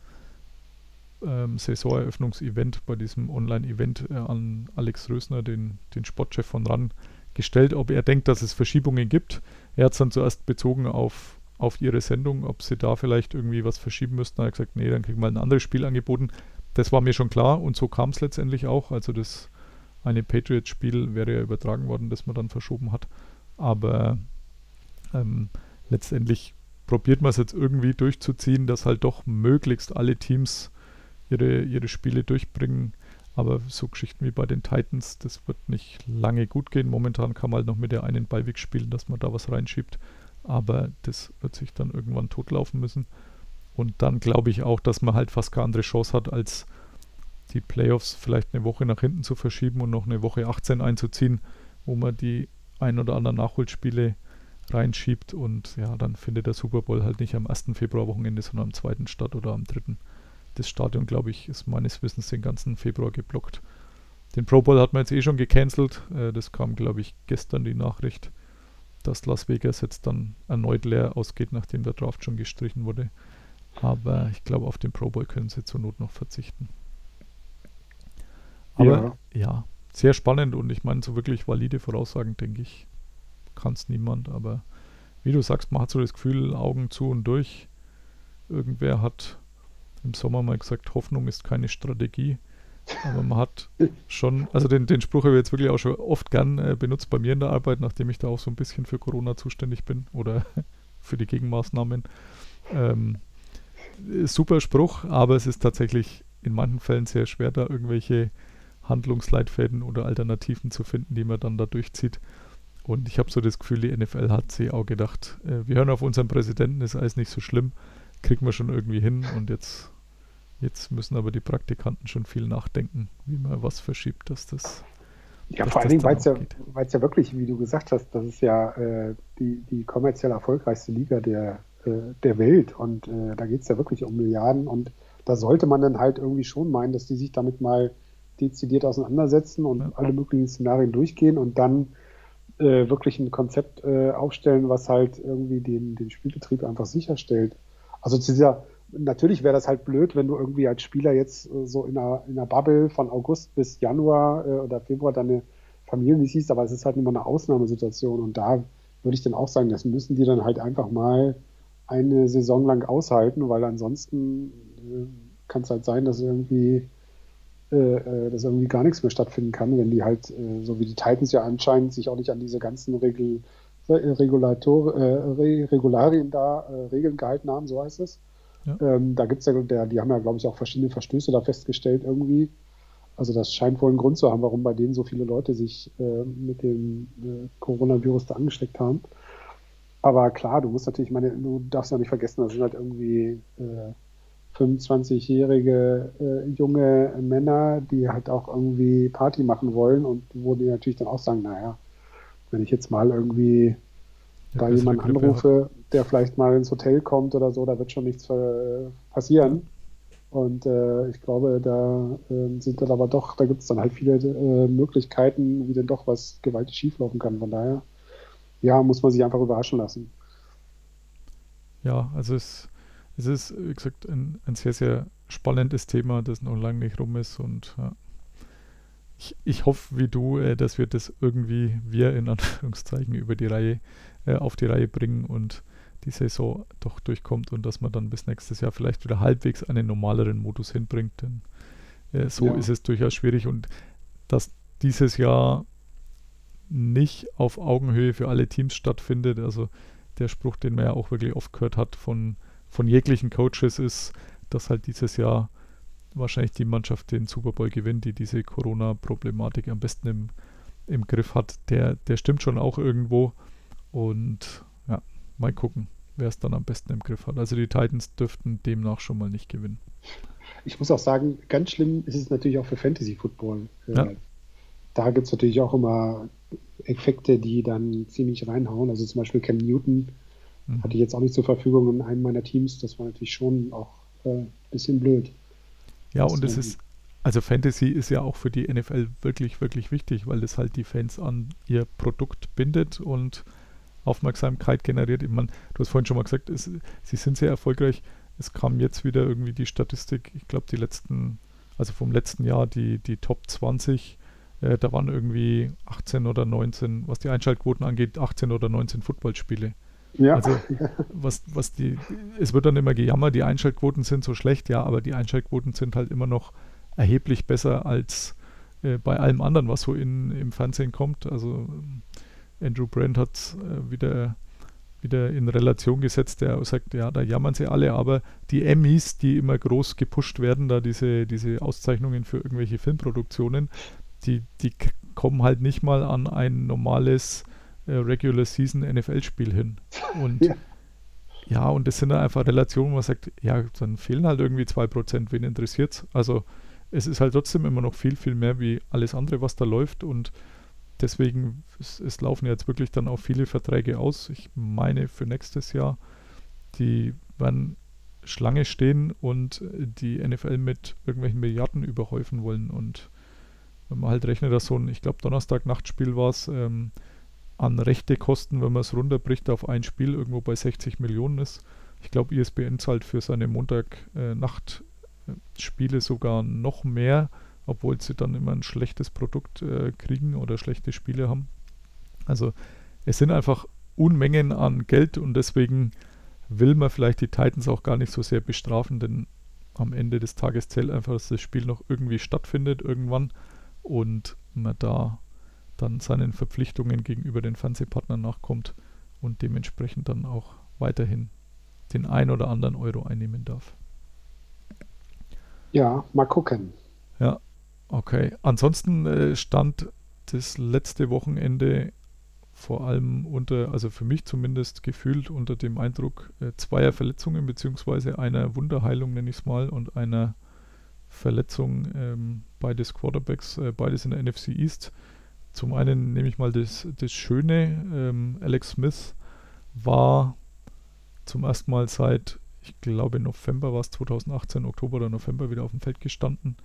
ähm, Saisoneröffnungsevent, bei diesem Online-Event äh, an Alex Rösner, den, den Sportchef von RAN, gestellt, ob er denkt, dass es Verschiebungen gibt. Er hat es dann zuerst bezogen auf, auf ihre Sendung, ob sie da vielleicht irgendwie was verschieben müssten. Er hat gesagt, nee, dann kriegen wir ein anderes Spiel angeboten. Das war mir schon klar und so kam es letztendlich auch. Also das eine Patriots-Spiel wäre ja übertragen worden, das man dann verschoben hat. Aber ähm, letztendlich probiert man es jetzt irgendwie durchzuziehen, dass halt doch möglichst alle Teams ihre, ihre Spiele durchbringen. Aber so Geschichten wie bei den Titans, das wird nicht lange gut gehen. Momentan kann man halt noch mit der einen Beiweg spielen, dass man da was reinschiebt. Aber das wird sich dann irgendwann totlaufen müssen. Und dann glaube ich auch, dass man halt fast keine andere Chance hat, als die Playoffs vielleicht eine Woche nach hinten zu verschieben und noch eine Woche 18 einzuziehen, wo man die ein oder anderen Nachholspiele reinschiebt. Und ja, dann findet der Super Bowl halt nicht am 1. Februarwochenende, sondern am 2. statt oder am 3 das Stadion, glaube ich, ist meines Wissens den ganzen Februar geblockt. Den Pro Bowl hat man jetzt eh schon gecancelt. Äh, das kam, glaube ich, gestern die Nachricht, dass Las Vegas jetzt dann erneut leer ausgeht, nachdem der Draft schon gestrichen wurde. Aber ich glaube, auf den Pro Bowl können sie zur Not noch verzichten. Aber ja, ja sehr spannend und ich meine, so wirklich valide Voraussagen, denke ich, kann es niemand. Aber wie du sagst, man hat so das Gefühl, Augen zu und durch. Irgendwer hat im Sommer mal gesagt, Hoffnung ist keine Strategie. Aber man hat schon, also den, den Spruch habe ich jetzt wirklich auch schon oft gern äh, benutzt bei mir in der Arbeit, nachdem ich da auch so ein bisschen für Corona zuständig bin oder für die Gegenmaßnahmen. Ähm, super Spruch, aber es ist tatsächlich in manchen Fällen sehr schwer, da irgendwelche Handlungsleitfäden oder Alternativen zu finden, die man dann da durchzieht. Und ich habe so das Gefühl, die NFL hat sich auch gedacht, äh, wir hören auf unseren Präsidenten, ist alles nicht so schlimm, kriegen wir schon irgendwie hin. Und jetzt, jetzt müssen aber die Praktikanten schon viel nachdenken, wie man was verschiebt, dass das. Ja, dass vor allen Dingen, weil es ja, weil's ja wirklich, wie du gesagt hast, das ist ja äh, die, die kommerziell erfolgreichste Liga der, äh, der Welt. Und äh, da geht es ja wirklich um Milliarden. Und da sollte man dann halt irgendwie schon meinen, dass die sich damit mal dezidiert auseinandersetzen und Ja. alle möglichen Szenarien durchgehen und dann äh, wirklich ein Konzept äh, aufstellen, was halt irgendwie den, den Spielbetrieb einfach sicherstellt. Also zu dieser, natürlich wäre das halt blöd, wenn du irgendwie als Spieler jetzt äh, so in einer, in einer Bubble von August bis Januar äh, oder Februar deine Familie nicht siehst, aber es ist halt immer eine Ausnahmesituation und da würde ich dann auch sagen, das müssen die dann halt einfach mal eine Saison lang aushalten, weil ansonsten äh, kann es halt sein, dass irgendwie äh, äh, dass irgendwie gar nichts mehr stattfinden kann, wenn die halt, äh, so wie die Titans ja anscheinend, sich auch nicht an diese ganzen Regel, Re- Regulator, äh, Re Regularien da, Regeln gehalten haben, so heißt es. Ja. Ähm, da gibt's ja, der, die haben ja, glaube ich, auch verschiedene Verstöße da festgestellt irgendwie. Also das scheint wohl einen Grund zu haben, warum bei denen so viele Leute sich mit dem Coronavirus da angesteckt haben. Aber klar, du musst natürlich, meine, du darfst ja nicht vergessen, das sind halt irgendwie 25-jährige äh, junge Männer, die halt auch irgendwie Party machen wollen und wo die natürlich dann auch sagen, naja, wenn ich jetzt mal irgendwie Ja, da jemanden anrufe, der vielleicht mal ins Hotel kommt oder so, da wird schon nichts äh, passieren. Und äh, ich glaube, da äh, sind dann aber doch, da gibt es dann halt viele äh, Möglichkeiten, wie denn doch was gewaltig schieflaufen kann. Von daher, ja, muss man sich einfach überraschen lassen. Ja, also es, es ist, wie gesagt, ein, ein sehr, sehr spannendes Thema, das noch lange nicht rum ist und ja. ich, ich hoffe, wie du, äh, dass wir das irgendwie, wir in Anführungszeichen, über die Reihe, äh, auf die Reihe bringen und die Saison doch durchkommt und dass man dann bis nächstes Jahr vielleicht wieder halbwegs einen normaleren Modus hinbringt, denn äh, so Ja. ist es durchaus schwierig und dass dieses Jahr nicht auf Augenhöhe für alle Teams stattfindet, also der Spruch, den man ja auch wirklich oft gehört hat von, von jeglichen Coaches, ist, dass halt dieses Jahr wahrscheinlich die Mannschaft den Super Bowl gewinnt, die diese Corona-Problematik am besten im, im Griff hat. Der, der stimmt schon auch irgendwo. Und ja, mal gucken, wer es dann am besten im Griff hat. Also die Titans dürften demnach schon mal nicht gewinnen. Ich muss auch sagen, ganz schlimm ist es natürlich auch für Fantasy Football. Äh, Ja. Da gibt es natürlich auch immer Effekte, die dann ziemlich reinhauen. Also zum Beispiel Cam Newton. Hatte ich jetzt auch nicht zur Verfügung in einem meiner Teams. Das war natürlich schon auch ein äh, bisschen blöd. Ja, und es ist, also Fantasy ist ja auch für die NFL wirklich, wirklich wichtig, weil das halt die Fans an ihr Produkt bindet und Aufmerksamkeit generiert. Ich meine, du hast vorhin schon mal gesagt, es, sie sind sehr erfolgreich. Es kam jetzt wieder irgendwie die Statistik, ich glaube, die letzten, also vom letzten Jahr, die, die Top 20, äh, da waren irgendwie 18 oder 19, was die Einschaltquoten angeht, 18 oder 19 Footballspiele. Ja, Also, was, was die, es wird dann immer gejammert, die Einschaltquoten sind so schlecht, ja, aber die Einschaltquoten sind halt immer noch erheblich besser als äh, bei allem anderen, was so in, im Fernsehen kommt. Also Andrew Brand hat äh, wieder, wieder in Relation gesetzt, der sagt, ja, da jammern sie alle, aber die Emmys, die immer groß gepusht werden, da diese, diese Auszeichnungen für irgendwelche Filmproduktionen, die, die kommen halt nicht mal an ein normales Regular Season NFL-Spiel hin. Und Ja. ja. und das sind dann einfach Relationen, wo man sagt, ja, dann fehlen halt irgendwie 2%, wen interessiert's? Also es ist halt trotzdem immer noch viel, viel mehr wie alles andere, was da läuft und deswegen, es, es laufen jetzt wirklich dann auch viele Verträge aus. Ich meine für nächstes Jahr, die werden Schlange stehen und äh, die NFL mit irgendwelchen Milliarden überhäufen wollen und wenn man halt rechnet, dass so ein, ich glaube, Donnerstag-Nachtspiel war es, ähm, an rechte Kosten, wenn man es runterbricht auf ein Spiel, irgendwo bei 60 Millionen ist. Ich glaube, ISBN zahlt für seine Montag-Nacht-Spiele sogar noch mehr, obwohl sie dann immer ein schlechtes Produkt äh, kriegen oder schlechte Spiele haben. Also es sind einfach Unmengen an Geld und deswegen will man vielleicht die Titans auch gar nicht so sehr bestrafen, denn am Ende des Tages zählt einfach, dass das Spiel noch irgendwie stattfindet irgendwann und man da dann seinen Verpflichtungen gegenüber den Fernsehpartnern nachkommt und dementsprechend dann auch weiterhin den ein oder anderen Euro einnehmen darf. ja, mal gucken. Ja, Okay, ansonsten äh, stand das letzte Wochenende vor allem unter, also für mich zumindest gefühlt unter dem Eindruck äh, zweier Verletzungen beziehungsweise einer Wunderheilung, nenne ich es mal, und einer Verletzung ähm, beides Quarterbacks, äh, beides in der NFC East. Zum einen nehme ich mal das, das Schöne, ähm, Alex Smith war zum ersten Mal seit, ich glaube November war es 2018, Oktober oder November wieder auf dem Feld gestanden.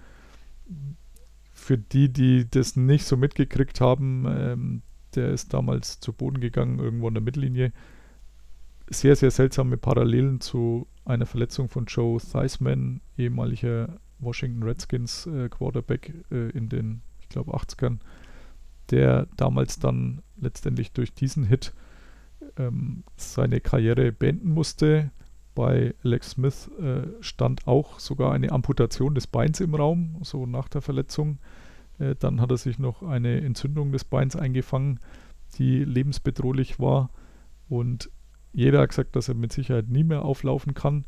Für die, die das nicht so mitgekriegt haben, ähm, der ist damals zu Boden gegangen, irgendwo in der Mittellinie. Sehr, sehr seltsame Parallelen zu einer Verletzung von Joe Theismann, ehemaliger Washington Redskins äh, Quarterback äh, in den, ich glaube, 80ern, der damals dann letztendlich durch diesen Hit ähm, seine Karriere beenden musste. Bei Alex Smith äh, stand auch sogar eine Amputation des Beins im Raum, so nach der Verletzung. Äh, dann hat er sich noch eine Entzündung des Beins eingefangen, die lebensbedrohlich war. Und jeder hat gesagt, dass er mit Sicherheit nie mehr auflaufen kann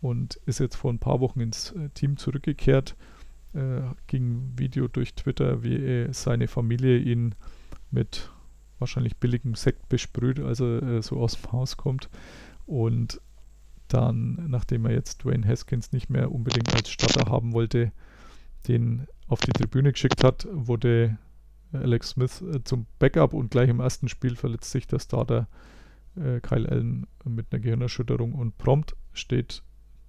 und ist jetzt vor ein paar Wochen ins äh, Team zurückgekehrt. Äh, ging Video durch Twitter, wie seine Familie ihn mit wahrscheinlich billigem Sekt besprüht, als er äh, so aus dem Haus kommt. Und dann, nachdem er jetzt Dwayne Haskins nicht mehr unbedingt als Starter haben wollte, den auf die Tribüne geschickt hat, wurde Alex Smith äh, zum Backup und gleich im ersten Spiel verletzt sich der Starter äh, Kyle Allen mit einer Gehirnerschütterung und prompt steht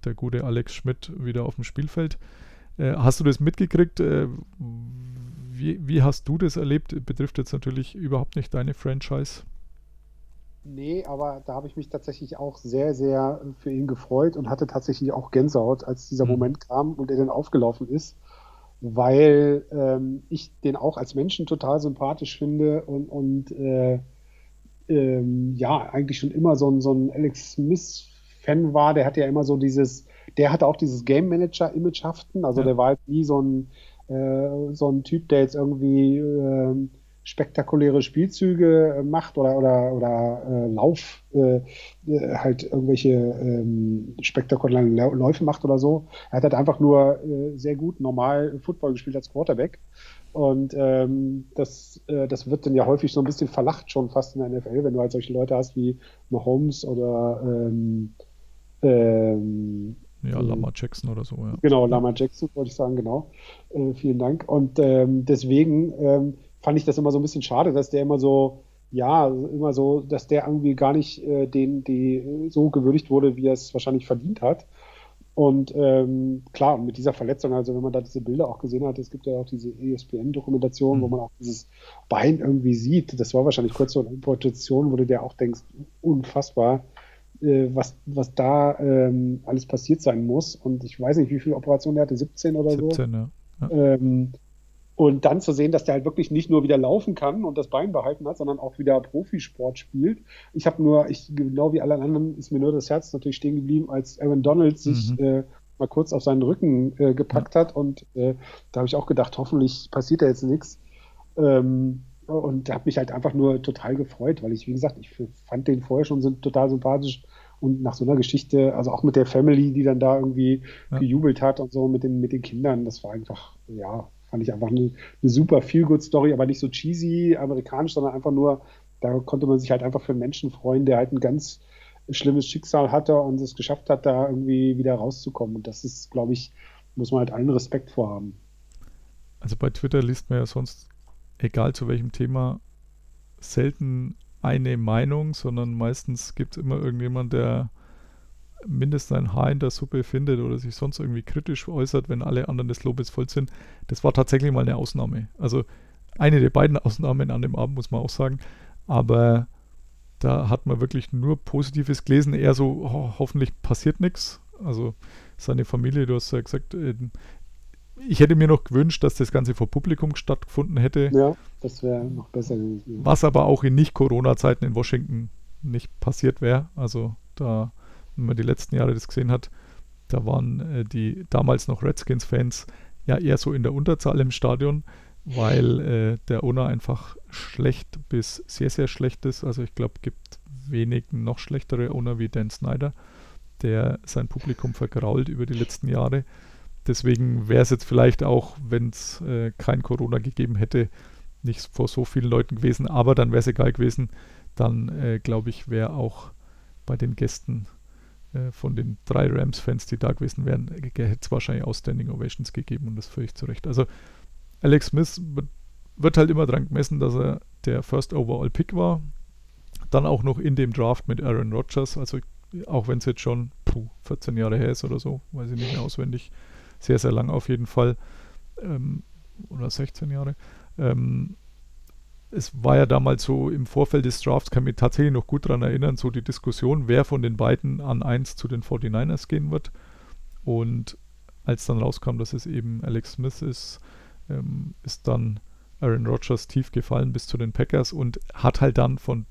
der gute Alex Schmidt wieder auf dem Spielfeld. Äh, hast du das mitgekriegt? Äh, wie, wie hast du das erlebt? Betrifft jetzt natürlich überhaupt nicht deine Franchise. Nee, aber da habe ich mich tatsächlich auch sehr, sehr für ihn gefreut und hatte tatsächlich auch Gänsehaut, als dieser mhm. Moment kam und er dann aufgelaufen ist, weil ähm, ich den auch als Menschen total sympathisch finde und, und äh, ähm, ja, eigentlich schon immer so ein, so ein Alex Smith-Fan war. Der hatte ja immer so dieses, der hatte auch dieses Game Manager-Image-Haften, also ja. der war halt nie so ein äh, so ein Typ, der jetzt irgendwie äh, spektakuläre Spielzüge äh, macht oder oder oder äh, Lauf äh, äh, halt irgendwelche ähm, spektakulären Läufe macht oder so. Er hat halt einfach nur äh, sehr gut normal Football gespielt als Quarterback. Und ähm, das, das wird dann ja häufig so ein bisschen verlacht schon fast in der NFL, wenn du halt solche Leute hast wie Mahomes oder ähm, ähm, ja, mhm. Lama Jackson oder so, ja. Genau, Lama Jackson wollte ich sagen, genau. Äh, vielen Dank. Und ähm, deswegen ähm, fand ich das immer so ein bisschen schade, dass der immer so, ja, immer so, dass der irgendwie gar nicht äh, den, die so gewürdigt wurde, wie er es wahrscheinlich verdient hat. Und ähm, klar, mit dieser Verletzung, also wenn man da diese Bilder auch gesehen hat, es gibt ja auch diese ESPN-Dokumentation, mhm. wo man auch dieses Bein irgendwie sieht. Das war wahrscheinlich kurz so eine Importation, wo du dir auch denkst, unfassbar äh, was, was da ähm, alles passiert sein muss. Und ich weiß nicht, wie viele Operationen er hatte, 17 oder 17, so. 17, ja. ja. Ähm, und dann zu sehen, dass der halt wirklich nicht nur wieder laufen kann und das Bein behalten hat, sondern auch wieder Profisport spielt. Ich habe nur, ich, genau wie alle anderen, ist mir nur das Herz natürlich stehen geblieben, als Aaron Donald sich mhm. äh, mal kurz auf seinen Rücken äh, gepackt ja. hat. Und äh, da habe ich auch gedacht, hoffentlich passiert da jetzt nichts. Ähm, und habe mich halt einfach nur total gefreut, weil ich, wie gesagt, ich fand den vorher schon so, total sympathisch und nach so einer Geschichte, also auch mit der Family, die dann da irgendwie ja. gejubelt hat und so mit den, mit den Kindern, das war einfach, ja, fand ich einfach eine, eine super Feel-Good-Story, aber nicht so cheesy amerikanisch, sondern einfach nur, da konnte man sich halt einfach für einen Menschen freuen, der halt ein ganz schlimmes Schicksal hatte und es geschafft hat, da irgendwie wieder rauszukommen. Und das ist, glaube ich, muss man halt allen Respekt vorhaben. Also bei Twitter liest man ja sonst egal zu welchem Thema, selten eine Meinung, sondern meistens gibt es immer irgendjemand, der mindestens ein Haar in der Suppe findet oder sich sonst irgendwie kritisch äußert, wenn alle anderen des Lobes voll sind. Das war tatsächlich mal eine Ausnahme. Also eine der beiden Ausnahmen an dem Abend, muss man auch sagen. Aber da hat man wirklich nur Positives gelesen, eher so, oh, hoffentlich passiert nichts. Also seine Familie, du hast ja gesagt, ich hätte mir noch gewünscht, dass das Ganze vor Publikum stattgefunden hätte. Ja, das wäre noch besser gewesen. Was aber auch in Nicht-Corona-Zeiten in Washington nicht passiert wäre. Also da, wenn man die letzten Jahre das gesehen hat, da waren äh, die damals noch Redskins-Fans ja eher so in der Unterzahl im Stadion, weil äh, der Owner einfach schlecht bis sehr, sehr schlecht ist. Also ich glaube, gibt wenig noch schlechtere Owner wie Dan Snyder, der sein Publikum vergrault über die letzten Jahre deswegen wäre es jetzt vielleicht auch, wenn es äh, kein Corona gegeben hätte, nicht vor so vielen Leuten gewesen, aber dann wäre es egal gewesen. Dann äh, glaube ich, wäre auch bei den Gästen äh, von den drei Rams-Fans, die da gewesen wären, äh, hätte es wahrscheinlich auch Standing Ovations gegeben und das völlig zu Recht. Also Alex Smith wird, wird halt immer dran gemessen, dass er der First Overall Pick war. Dann auch noch in dem Draft mit Aaron Rodgers, also auch wenn es jetzt schon puh, 14 Jahre her ist oder so, weiß ich nicht mehr auswendig. Sehr, sehr lang auf jeden Fall. Ähm, oder 16 Jahre. Ähm, es war ja damals so im Vorfeld des Drafts, kann mich tatsächlich noch gut daran erinnern, so die Diskussion, wer von den beiden an 1 zu den 49ers gehen wird. Und als dann rauskam, dass es eben Alex Smith ist, ähm, ist dann Aaron Rodgers tief gefallen bis zu den Packers und hat halt dann von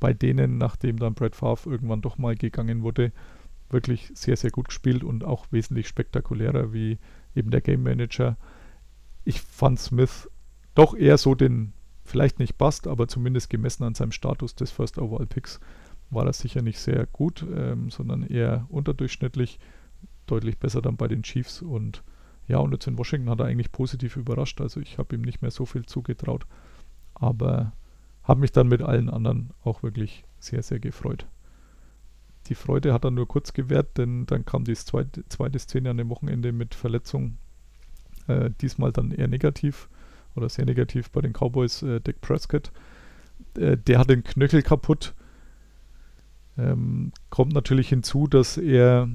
bei denen, nachdem dann Brad Favre irgendwann doch mal gegangen wurde, wirklich sehr, sehr gut gespielt und auch wesentlich spektakulärer wie eben der Game Manager. Ich fand Smith doch eher so den, vielleicht nicht Bust, aber zumindest gemessen an seinem Status des First Overall Picks war das sicher nicht sehr gut, ähm, sondern eher unterdurchschnittlich, deutlich besser dann bei den Chiefs und ja, und jetzt in Washington hat er eigentlich positiv überrascht, also ich habe ihm nicht mehr so viel zugetraut, aber habe mich dann mit allen anderen auch wirklich sehr, sehr gefreut. Die Freude hat dann nur kurz gewährt, denn dann kam die zweite, zweite Szene an dem Wochenende mit Verletzung. Äh, diesmal dann eher negativ oder sehr negativ bei den Cowboys, äh, Dick Prescott. Äh, der hat den Knöchel kaputt. Ähm, kommt natürlich hinzu, dass er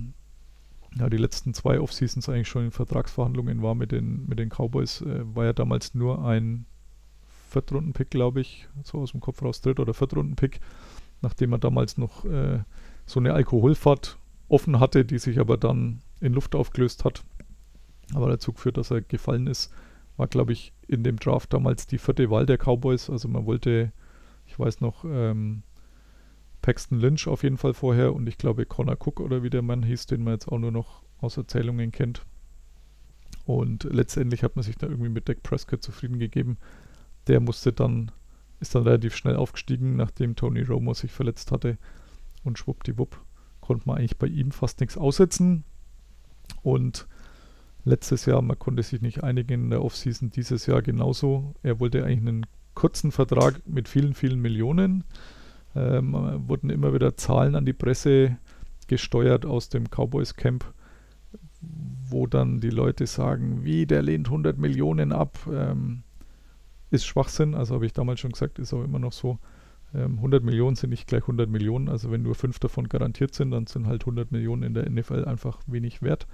ja, die letzten zwei Offseasons eigentlich schon in Vertragsverhandlungen war mit den, mit den Cowboys. Äh, war ja damals nur ein Viertrunden-Pick, glaube ich, so aus dem Kopf raus, Dritt- oder Viertrunden-Pick, nachdem er damals noch äh, so eine Alkoholfahrt offen hatte, die sich aber dann in Luft aufgelöst hat. Aber dazu geführt, dass er gefallen ist, war, glaube ich, in dem Draft damals die vierte Wahl der Cowboys. Also man wollte, ich weiß noch, ähm, Paxton Lynch auf jeden Fall vorher und ich glaube Connor Cook oder wie der Mann hieß, den man jetzt auch nur noch aus Erzählungen kennt. Und letztendlich hat man sich da irgendwie mit Dak Prescott zufrieden gegeben. Der musste dann, ist dann relativ schnell aufgestiegen, nachdem Tony Romo sich verletzt hatte und schwuppdiwupp konnte man eigentlich bei ihm fast nichts aussetzen. Und letztes Jahr, man konnte sich nicht einigen in der Offseason, dieses Jahr genauso. Er wollte eigentlich einen kurzen Vertrag mit vielen, vielen Millionen. Ähm, wurden immer wieder Zahlen an die Presse gesteuert aus dem Cowboys Camp, wo dann die Leute sagen, wie, der lehnt 100 Millionen ab. Ähm, ist Schwachsinn, also habe ich damals schon gesagt, ist auch immer noch so. 100 ähm, Millionen sind nicht gleich 100 Millionen. Also wenn nur fünf davon garantiert sind, dann sind halt 100 Millionen in der NFL einfach wenig wert.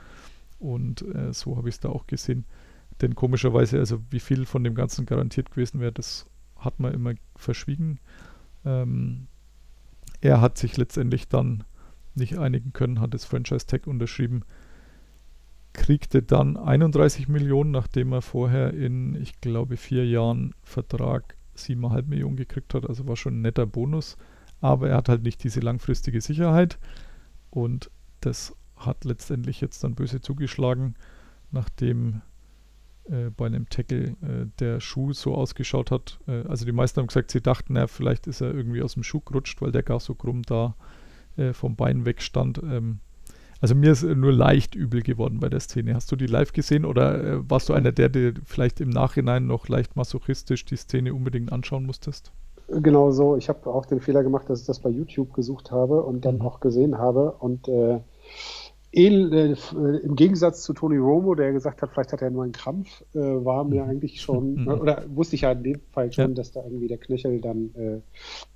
Und äh, so habe ich es da auch gesehen. Denn komischerweise, also wie viel von dem Ganzen garantiert gewesen wäre, das hat man immer verschwiegen. Ähm, er hat sich letztendlich dann nicht einigen können, hat das Franchise Tag unterschrieben, kriegte dann 31 Millionen, nachdem er vorher in, ich glaube, vier Jahren Vertrag 7,5 Millionen gekriegt hat, also war schon ein netter Bonus. Aber er hat halt nicht diese langfristige Sicherheit und das hat letztendlich jetzt dann böse zugeschlagen, nachdem äh, bei einem Tackle äh, der Schuh so ausgeschaut hat. Äh, also die meisten haben gesagt, sie dachten, ja, vielleicht ist er irgendwie aus dem Schuh gerutscht, weil der gar so krumm da äh, vom Bein wegstand. Ähm, also mir ist nur leicht übel geworden bei der Szene. Hast du die live gesehen oder äh, warst du einer der, der vielleicht im Nachhinein noch leicht masochistisch die Szene unbedingt anschauen musstest? Genau so. Ich habe auch den Fehler gemacht, dass ich das bei YouTube gesucht habe und dann mhm. auch gesehen habe. Und äh, äh, im Gegensatz zu Tony Romo, der gesagt hat, vielleicht hat er nur einen Krampf, äh, war mir mhm. eigentlich schon, mhm. oder wusste ich ja in dem Fall schon, ja. dass da irgendwie der Knöchel dann äh,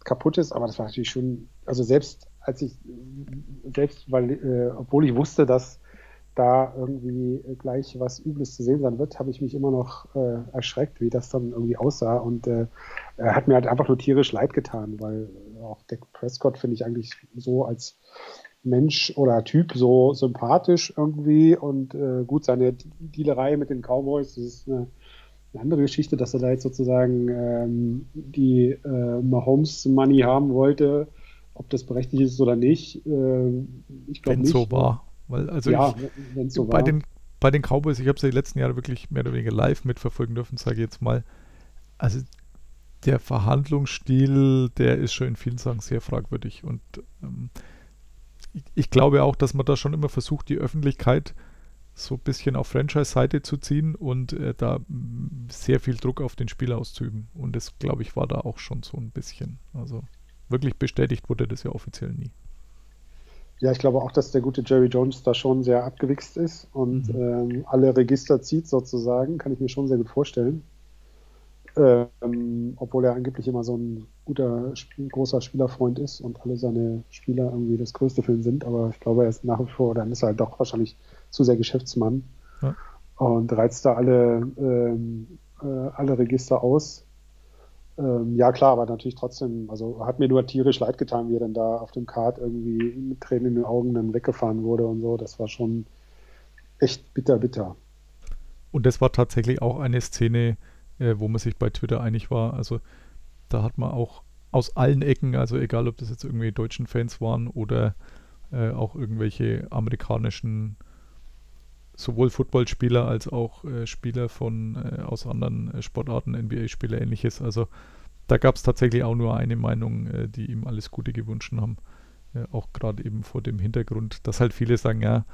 kaputt ist. Aber das war natürlich schon, also selbst als ich, selbst weil, äh, obwohl ich wusste, dass da irgendwie gleich was Übles zu sehen sein wird, habe ich mich immer noch äh, erschreckt, wie das dann irgendwie aussah. Und äh, hat mir halt einfach nur tierisch leid getan, weil auch Dick Prescott finde ich eigentlich so als Mensch oder Typ so sympathisch irgendwie und äh, gut, seine Dealerei mit den Cowboys, das ist eine, eine andere Geschichte, dass er da jetzt sozusagen ähm, die äh, Mahomes Money haben wollte ob das berechtigt ist oder nicht, äh, ich glaube nicht. so war. Weil, also ja, ich, so bei, war. Den, bei den Cowboys, ich habe es ja die letzten Jahre wirklich mehr oder weniger live mitverfolgen dürfen, sage ich jetzt mal. Also der Verhandlungsstil, der ist schon in vielen Sachen sehr fragwürdig. Und ähm, ich, ich, glaube auch, dass man da schon immer versucht, die Öffentlichkeit so ein bisschen auf Franchise-Seite zu ziehen und äh, da sehr viel Druck auf den Spieler auszuüben. Und das, glaube ich, war da auch schon so ein bisschen. Also wirklich bestätigt wurde das ja offiziell nie. Ja, ich glaube auch, dass der gute Jerry Jones da schon sehr abgewichst ist und Mhm. ähm, alle Register zieht sozusagen, kann ich mir schon sehr gut vorstellen. Ähm, obwohl er angeblich immer so ein guter, Sp- großer Spielerfreund ist und alle seine Spieler irgendwie das Größte für ihn sind, aber ich glaube, er ist nach wie vor, dann ist er halt doch wahrscheinlich zu sehr Geschäftsmann Ja. und reizt da alle, ähm, äh, alle Register aus. Ähm, ja, klar, aber natürlich trotzdem, also hat mir nur tierisch leid getan, wie er dann da auf dem Kart irgendwie mit Tränen in den Augen dann weggefahren wurde und so. Das war schon echt bitter, bitter. Und das war tatsächlich auch eine Szene, äh, wo man sich bei Twitter einig war. Also da hat man auch aus allen Ecken, also egal ob das jetzt irgendwie deutschen Fans waren oder äh, auch irgendwelche amerikanischen sowohl Footballspieler als auch äh, Spieler von äh, aus anderen äh, Sportarten, NBA-Spieler, ähnliches. Also da gab es tatsächlich auch nur eine Meinung, äh, die ihm alles Gute gewünscht haben. Äh, auch gerade eben vor dem Hintergrund, dass halt viele sagen, ja,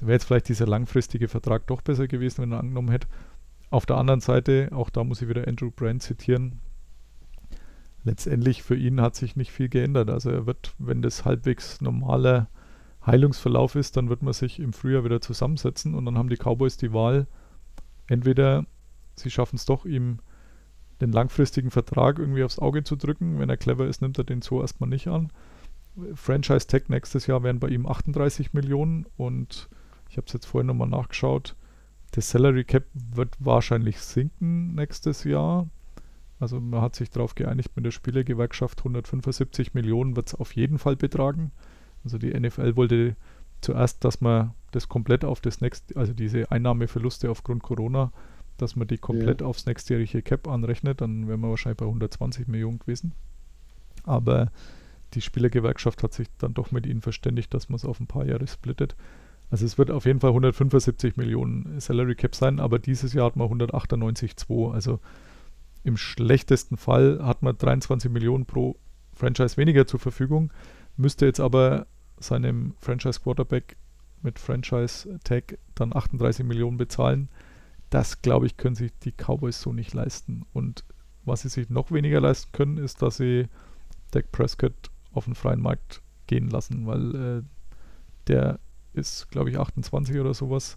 wäre jetzt vielleicht dieser langfristige Vertrag doch besser gewesen, wenn er angenommen hätte. Auf der anderen Seite, auch da muss ich wieder Andrew Brand zitieren, letztendlich für ihn hat sich nicht viel geändert. Also er wird, wenn das halbwegs normaler Heilungsverlauf ist, dann wird man sich im Frühjahr wieder zusammensetzen und dann haben die Cowboys die Wahl, entweder sie schaffen es doch, ihm den langfristigen Vertrag irgendwie aufs Auge zu drücken. Wenn er clever ist, nimmt er den so erstmal nicht an. Franchise Tag nächstes Jahr wären bei ihm 38 Millionen und ich habe es jetzt vorhin nochmal nachgeschaut. Das Salary Cap wird wahrscheinlich sinken nächstes Jahr. Also man hat sich darauf geeinigt mit der Spielergewerkschaft, 175 Millionen wird es auf jeden Fall betragen. Also die NFL wollte zuerst, dass man das komplett auf das nächste, also diese Einnahmeverluste aufgrund Corona, dass man die komplett Ja. aufs nächstjährige Cap anrechnet, dann wären wir wahrscheinlich bei 120 Millionen gewesen. Aber die Spielergewerkschaft hat sich dann doch mit ihnen verständigt, dass man es auf ein paar Jahre splittet. Also es wird auf jeden Fall 175 Millionen Salary Cap sein, aber dieses Jahr hat man 198,2. Also im schlechtesten Fall hat man 23 Millionen pro Franchise weniger zur Verfügung, müsste jetzt aber seinem Franchise Quarterback mit Franchise Tag dann 38 Millionen bezahlen. Das, glaube ich, können sich die Cowboys so nicht leisten. Und was sie sich noch weniger leisten können, ist, dass sie Dak Prescott auf den freien Markt gehen lassen, weil äh, der ist, glaube ich, 28 oder sowas.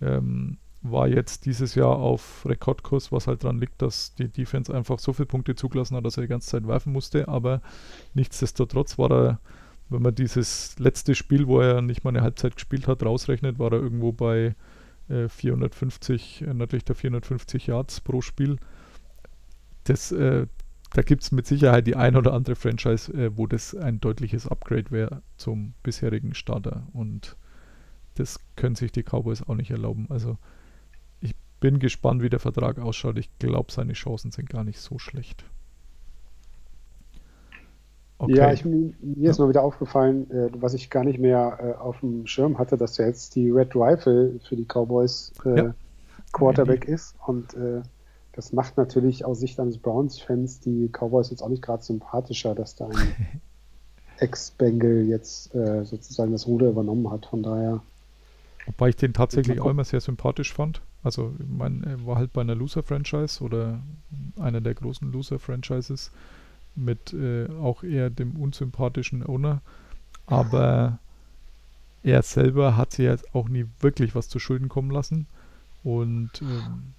Ähm, war jetzt dieses Jahr auf Rekordkurs, was halt daran liegt, dass die Defense einfach so viele Punkte zugelassen hat, dass er die ganze Zeit werfen musste. Aber nichtsdestotrotz war er, wenn man dieses letzte Spiel, wo er nicht mal eine Halbzeit gespielt hat, rausrechnet, war er irgendwo bei äh, 450, äh, nördlich der 450 Yards pro Spiel. Das, äh, da gibt es mit Sicherheit die ein oder andere Franchise, äh, wo das ein deutliches Upgrade wäre zum bisherigen Starter. Und das können sich die Cowboys auch nicht erlauben. Also ich bin gespannt, wie der Vertrag ausschaut. Ich glaube, seine Chancen sind gar nicht so schlecht. Okay. Ja, ich, mir ist mal wieder aufgefallen, äh, was ich gar nicht mehr äh, auf dem Schirm hatte, dass ja jetzt die Red Rifle für die Cowboys äh, Ja. Quarterback ist. Und das macht natürlich aus Sicht eines Browns-Fans die Cowboys jetzt auch nicht gerade sympathischer, dass da ein Ex-Bengal jetzt sozusagen das Ruder übernommen hat. Von daher, Wobei ich den tatsächlich auch immer sehr sympathisch fand. Also, ich meine, er war halt bei einer Loser-Franchise oder einer der großen Loser-Franchises mit äh, auch eher dem unsympathischen Owner. Aber er selber hat sich jetzt auch nie wirklich was zu Schulden kommen lassen. Und ähm,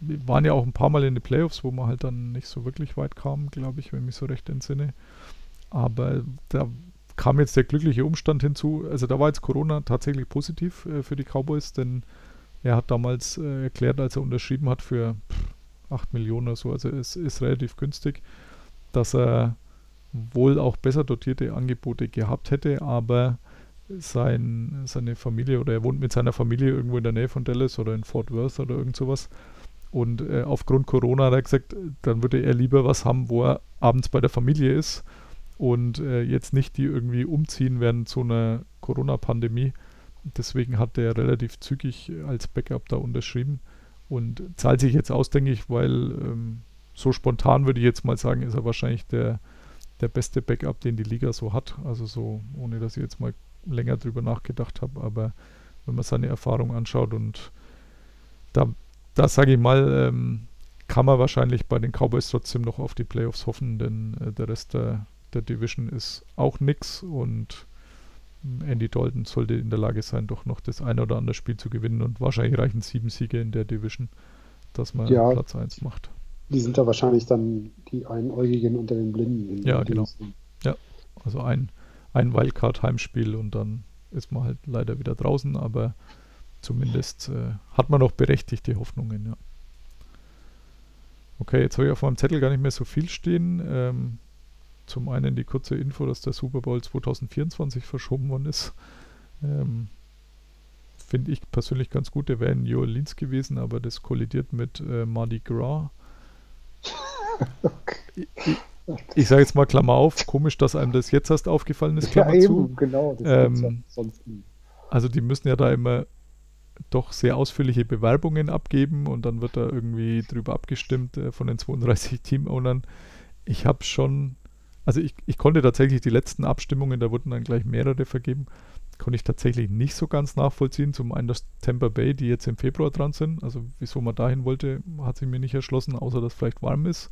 wir waren ja auch ein paar Mal in den Playoffs, wo man halt dann nicht so wirklich weit kam, glaube ich, wenn ich mich so recht entsinne. Aber da kam jetzt der glückliche Umstand hinzu. Also da war jetzt Corona tatsächlich positiv äh, für die Cowboys, denn er hat damals äh, erklärt, als er unterschrieben hat für pff, 8 Millionen oder so, also es ist relativ günstig, dass er wohl auch besser dotierte Angebote gehabt hätte, aber sein, seine Familie oder er wohnt mit seiner Familie irgendwo in der Nähe von Dallas oder in Fort Worth oder irgend sowas. Und äh, aufgrund Corona hat er gesagt, dann würde er lieber was haben, wo er abends bei der Familie ist und äh, jetzt nicht die irgendwie umziehen während so einer Corona-Pandemie. Deswegen hat er relativ zügig als Backup da unterschrieben und zahlt sich jetzt aus, denke ich, weil ähm, so spontan würde ich jetzt mal sagen, ist er wahrscheinlich der, der beste Backup, den die Liga so hat. Also so, ohne dass ich jetzt mal länger drüber nachgedacht habe, aber wenn man seine Erfahrung anschaut. Und da, da sage ich mal, ähm, kann man wahrscheinlich bei den Cowboys trotzdem noch auf die Playoffs hoffen, denn äh, der Rest der, der Division ist auch nix und Andy Dalton sollte in der Lage sein, doch noch das eine oder andere Spiel zu gewinnen und wahrscheinlich reichen sieben Siege in der Division, dass man Ja. Platz 1 macht. Die sind da wahrscheinlich dann die Einäugigen unter den Blinden. in Ja, genau. Diensten. Also ein, ein Wildcard-Heimspiel und dann ist man halt leider wieder draußen, aber zumindest äh, hat man noch berechtigte Hoffnungen, ja. Okay, jetzt habe ich auf meinem Zettel gar nicht mehr so viel stehen. Ähm, zum einen die kurze Info, dass der Super Bowl 2024 verschoben worden ist. Ähm, Finde ich persönlich ganz gut. Der wäre in New Orleans gewesen, aber das kollidiert mit äh, Mardi Gras. Ich, ich, ich sage jetzt mal Klammer auf, komisch, dass einem das jetzt erst aufgefallen ist, Ja, Klammer zu. eben, genau. Das Ähm, ja. Also die müssen ja da immer doch sehr ausführliche Bewerbungen abgeben und dann wird da irgendwie drüber abgestimmt äh, von den 32 Teamownern. Ich habe schon, also ich, ich konnte tatsächlich die letzten Abstimmungen, da wurden dann gleich mehrere vergeben, konnte ich tatsächlich nicht so ganz nachvollziehen. Zum einen das Tampa Bay, die jetzt im Februar dran sind, also wieso man dahin wollte, hat sich mir nicht erschlossen, außer dass vielleicht warm ist.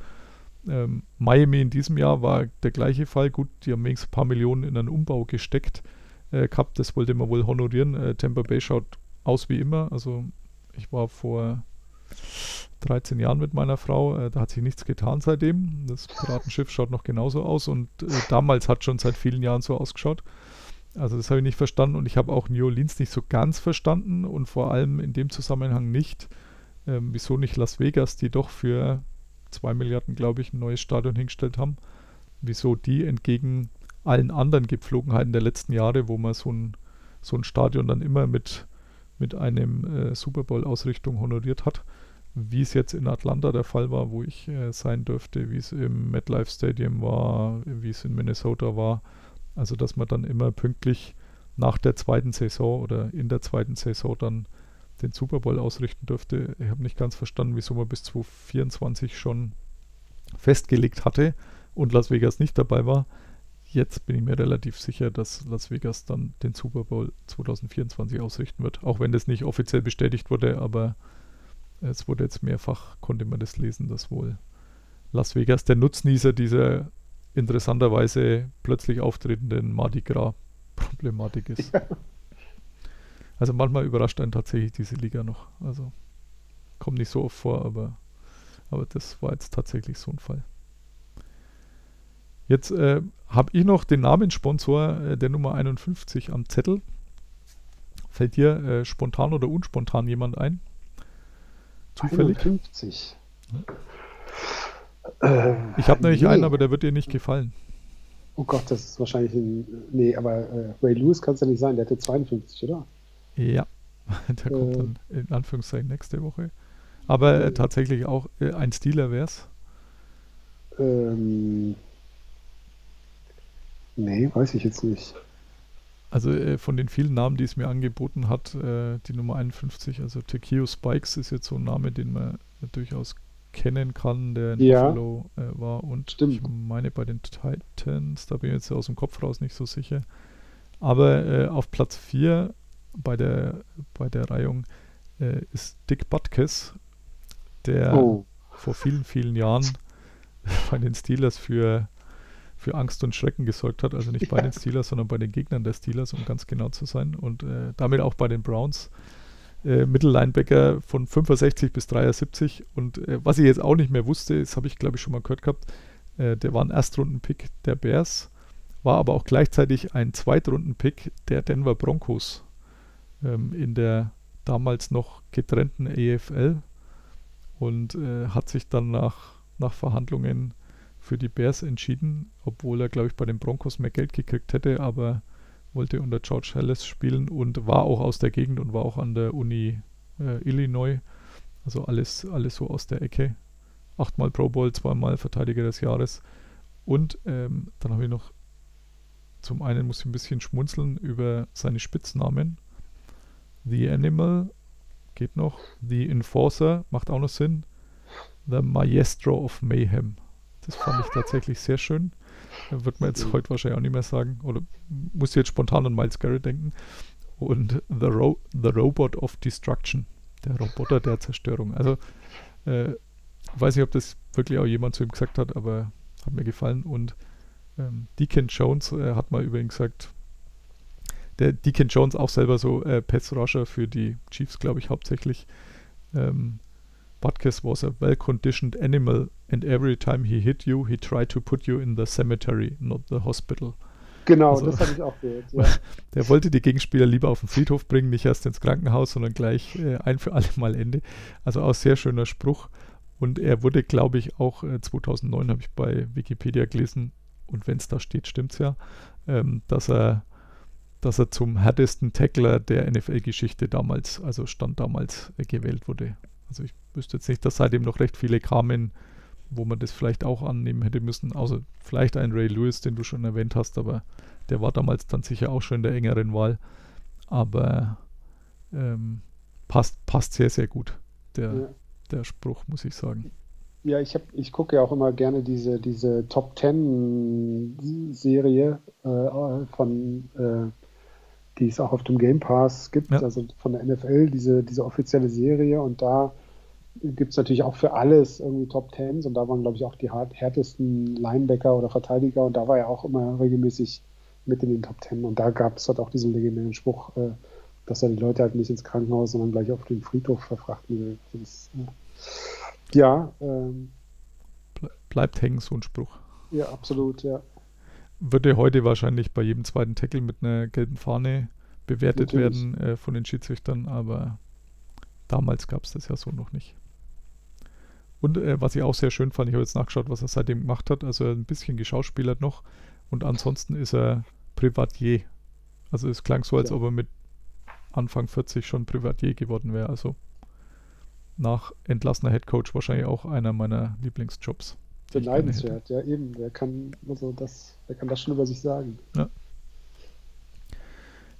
Ähm, Miami in diesem Jahr war der gleiche Fall. Gut, die haben wenigstens ein paar Millionen in einen Umbau gesteckt äh, gehabt. Das wollte man wohl honorieren. Äh, Tampa Bay schaut aus wie immer. Also ich war vor 13 Jahren mit meiner Frau. Äh, da hat sich nichts getan seitdem. Das Piratenschiff schaut noch genauso aus und äh, damals hat schon seit vielen Jahren so ausgeschaut. Also das habe ich nicht verstanden und ich habe auch New Orleans nicht so ganz verstanden und vor allem in dem Zusammenhang nicht, ähm, wieso nicht Las Vegas, die doch für 2 Milliarden, glaube ich, ein neues Stadion hingestellt haben, wieso die entgegen allen anderen Gepflogenheiten der letzten Jahre, wo man so ein, so ein Stadion dann immer mit, mit einem äh, Super Bowl-Ausrichtung honoriert hat, wie es jetzt in Atlanta der Fall war, wo ich äh, sein dürfte, wie es im MetLife Stadium war, wie es in Minnesota war. Also, dass man dann immer pünktlich nach der zweiten Saison oder in der zweiten Saison dann den Super Bowl ausrichten dürfte. Ich habe nicht ganz verstanden, wieso man bis 2024 schon festgelegt hatte und Las Vegas nicht dabei war. Jetzt bin ich mir relativ sicher, dass Las Vegas dann den Super Bowl 2024 ausrichten wird. Auch wenn das nicht offiziell bestätigt wurde, aber es wurde jetzt mehrfach, konnte man das lesen, dass wohl Las Vegas der Nutznießer dieser interessanterweise plötzlich auftretenden Mardi Gras Problematik ist. Also manchmal überrascht einen tatsächlich diese Liga noch. Also kommt nicht so oft vor, aber, aber das war jetzt tatsächlich so ein Fall. Jetzt äh, habe ich noch den Namenssponsor äh, der Nummer 51 am Zettel. Fällt dir äh, spontan oder unspontan jemand ein? Zufällig? 51. Äh, Ich habe nämlich nee. einen, aber der wird dir nicht gefallen. Oh Gott, das ist wahrscheinlich ein. Nee, aber äh, Ray Lewis kann es ja nicht sein, der hatte 52, oder? Ja, der kommt Äh. dann in Anführungszeichen nächste Woche. Aber äh, Äh. tatsächlich auch äh, ein Stealer wäre es. Ähm, nee, weiß ich jetzt nicht. Also äh, von den vielen Namen, die es mir angeboten hat, äh, die Nummer 51, also Tekio Spikes ist jetzt so ein Name, den man äh, durchaus kennen kann, der in Ja. Buffalo äh, war und Stimmt. ich meine bei den Titans, da bin ich jetzt aus dem Kopf raus nicht so sicher. Aber äh, auf Platz 4 bei der, bei der Reihung äh, ist Dick Butkus, der Oh, vor vielen, vielen Jahren bei den Steelers für, für Angst und Schrecken gesorgt hat. Also nicht bei Ja. den Steelers, sondern bei den Gegnern der Steelers, um ganz genau zu sein. Und äh, damit auch bei den Browns. Äh, Mittellinebacker von 65 bis 73. Und äh, was ich jetzt auch nicht mehr wusste, das habe ich glaube ich schon mal gehört gehabt, äh, der war ein Erstrunden-Pick der Bears, war aber auch gleichzeitig ein Zweitrunden-Pick der Denver Broncos ähm, in der damals noch getrennten AFL und äh, hat sich dann nach, nach Verhandlungen für die Bears entschieden, obwohl er, glaube ich, bei den Broncos mehr Geld gekriegt hätte, aber wollte unter George Hallis spielen und war auch aus der Gegend und war auch an der Uni äh, Illinois. Also alles, alles so aus der Ecke. Achtmal Pro Bowl, zweimal Verteidiger des Jahres. Und ähm, dann habe ich noch, zum einen muss ich ein bisschen schmunzeln über seine Spitznamen. The Animal geht noch. The Enforcer macht auch noch Sinn. The Maestro of Mayhem. Das fand ich tatsächlich sehr schön. Wird man jetzt heute wahrscheinlich auch nicht mehr sagen. Oder muss jetzt spontan an Miles Garrett denken. und The, Ro The Robot of Destruction, der Roboter der Zerstörung. Also, äh, weiß nicht, ob das wirklich auch jemand zu ihm gesagt hat, aber hat mir gefallen. Und ähm, Deacon Jones äh, hat mal übrigens gesagt, der Deacon Jones auch selber so äh, Pass Rusher für die Chiefs, glaube ich, hauptsächlich. Ähm, Butkus was a well-conditioned animal and every time he hit you, he tried to put you in the cemetery, not the hospital. Genau, Also- das habe ich auch gehört. Ja. Der wollte die Gegenspieler lieber auf den Friedhof bringen, nicht erst ins Krankenhaus, sondern gleich äh, ein für alle Mal Ende. Also auch sehr schöner Spruch. Und er wurde, glaube ich, auch äh, 2009, habe ich bei Wikipedia gelesen, und wenn es da steht, stimmt es ja, ähm, dass er dass er zum härtesten Tackler der NFL-Geschichte damals, also stand damals, äh, gewählt wurde. Also ich wüsste jetzt nicht, dass seitdem noch recht viele kamen, wo man das vielleicht auch annehmen hätte müssen, außer vielleicht ein Ray Lewis, den du schon erwähnt hast, aber der war damals dann sicher auch schon in der engeren Wahl. Aber ähm, passt, passt sehr, sehr gut, der, Ja. der Spruch, muss ich sagen. Ja, ich hab, ich gucke ja auch immer gerne diese, diese Top Ten Serie äh, von, äh, die es auch auf dem Game Pass gibt, Ja. also von der NFL, diese, diese offizielle Serie. Und da gibt es natürlich auch für alles irgendwie Top Tens und da waren, glaube ich, auch die härtesten Linebacker oder Verteidiger und da war er auch immer regelmäßig mit in den Top Ten. Und da gab es halt auch diesen legendären Spruch, äh, dass er die Leute halt nicht ins Krankenhaus, sondern gleich auf den Friedhof verfrachten will. Das, äh, ja, ähm, Ble bleibt hängen, so ein Spruch. ja, absolut, ja. Würde heute wahrscheinlich bei jedem zweiten Tackle mit einer gelben Fahne bewertet Natürlich. werden äh, von den Schiedsrichtern, aber damals gab es das ja so noch nicht. Und äh, was ich auch sehr schön fand, ich habe jetzt nachgeschaut, was er seitdem gemacht hat. Also ein bisschen geschauspielert noch und ansonsten ist er Privatier. Also es klang so, als Ja. ob er mit Anfang 40 schon Privatier geworden wäre. Also nach entlassener Headcoach wahrscheinlich auch einer meiner Lieblingsjobs. Beneidenswert, ja eben. Wer kann, also das, wer kann das schon über sich sagen?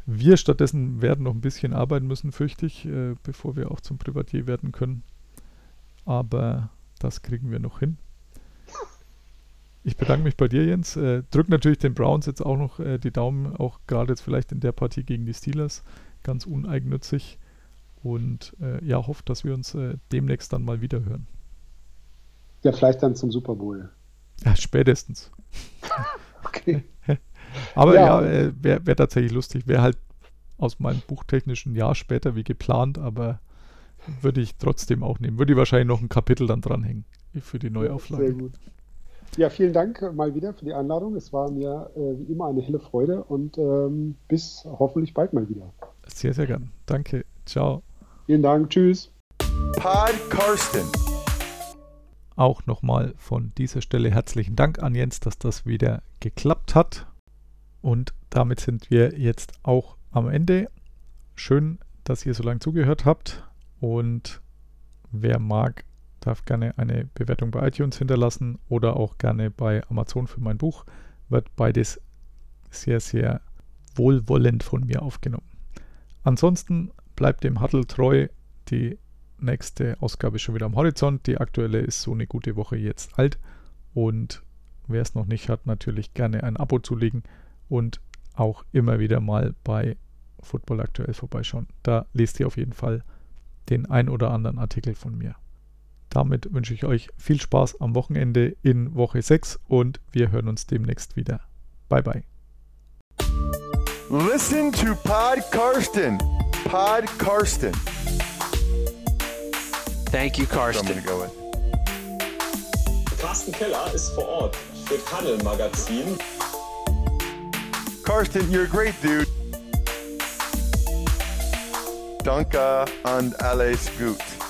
Wir stattdessen werden noch ein bisschen arbeiten müssen, fürchte ich, äh, bevor wir auch zum Privatier werden können. Aber das kriegen wir noch hin. Ich bedanke mich bei dir, Jens. Äh, drück natürlich den Browns jetzt auch noch äh, die Daumen, auch gerade jetzt vielleicht in der Partie gegen die Steelers. Ganz uneigennützig. Und äh, ja, hoffe, dass wir uns äh, demnächst dann mal wieder hören. Ja, vielleicht dann zum Super Bowl. Ja, spätestens. Okay. Aber ja, Ja. äh, wäre wär tatsächlich lustig. Wäre halt aus meinem buchtechnischen Jahr später wie geplant, aber würde ich trotzdem auch nehmen. Würde ich wahrscheinlich noch ein Kapitel dann dranhängen für die Sehr Neuauflage. gut. Ja, vielen Dank mal wieder für die Einladung. Es war mir äh, wie immer eine helle Freude und ähm, bis hoffentlich bald mal wieder. Sehr, sehr gern. Danke. Ciao. Vielen Dank. Tschüss. Pod Karsten. Auch nochmal von dieser Stelle herzlichen Dank an Jens, dass das wieder geklappt hat. Und damit sind wir jetzt auch am Ende. Schön, dass ihr so lange zugehört habt. Und wer mag, darf gerne eine Bewertung bei iTunes hinterlassen oder auch gerne bei Amazon für mein Buch. Wird beides sehr, sehr wohlwollend von mir aufgenommen. Ansonsten bleibt dem Huddle treu. Die nächste Ausgabe ist schon wieder am Horizont. Die aktuelle ist so eine gute Woche jetzt alt. Und wer es noch nicht hat, natürlich gerne ein Abo zulegen und auch immer wieder mal bei Football aktuell vorbeischauen. Da lest ihr auf jeden Fall den ein oder anderen Artikel von mir. Damit wünsche ich euch viel Spaß am Wochenende in Woche 6 und wir hören uns demnächst wieder. Bye bye. Listen to Pod Karsten. Pod Karsten. Thank you, Karsten. go. Carsten Keller ist vor Ort für Tunnel Magazin. Karsten, you're a great dude. Danke und alles gut.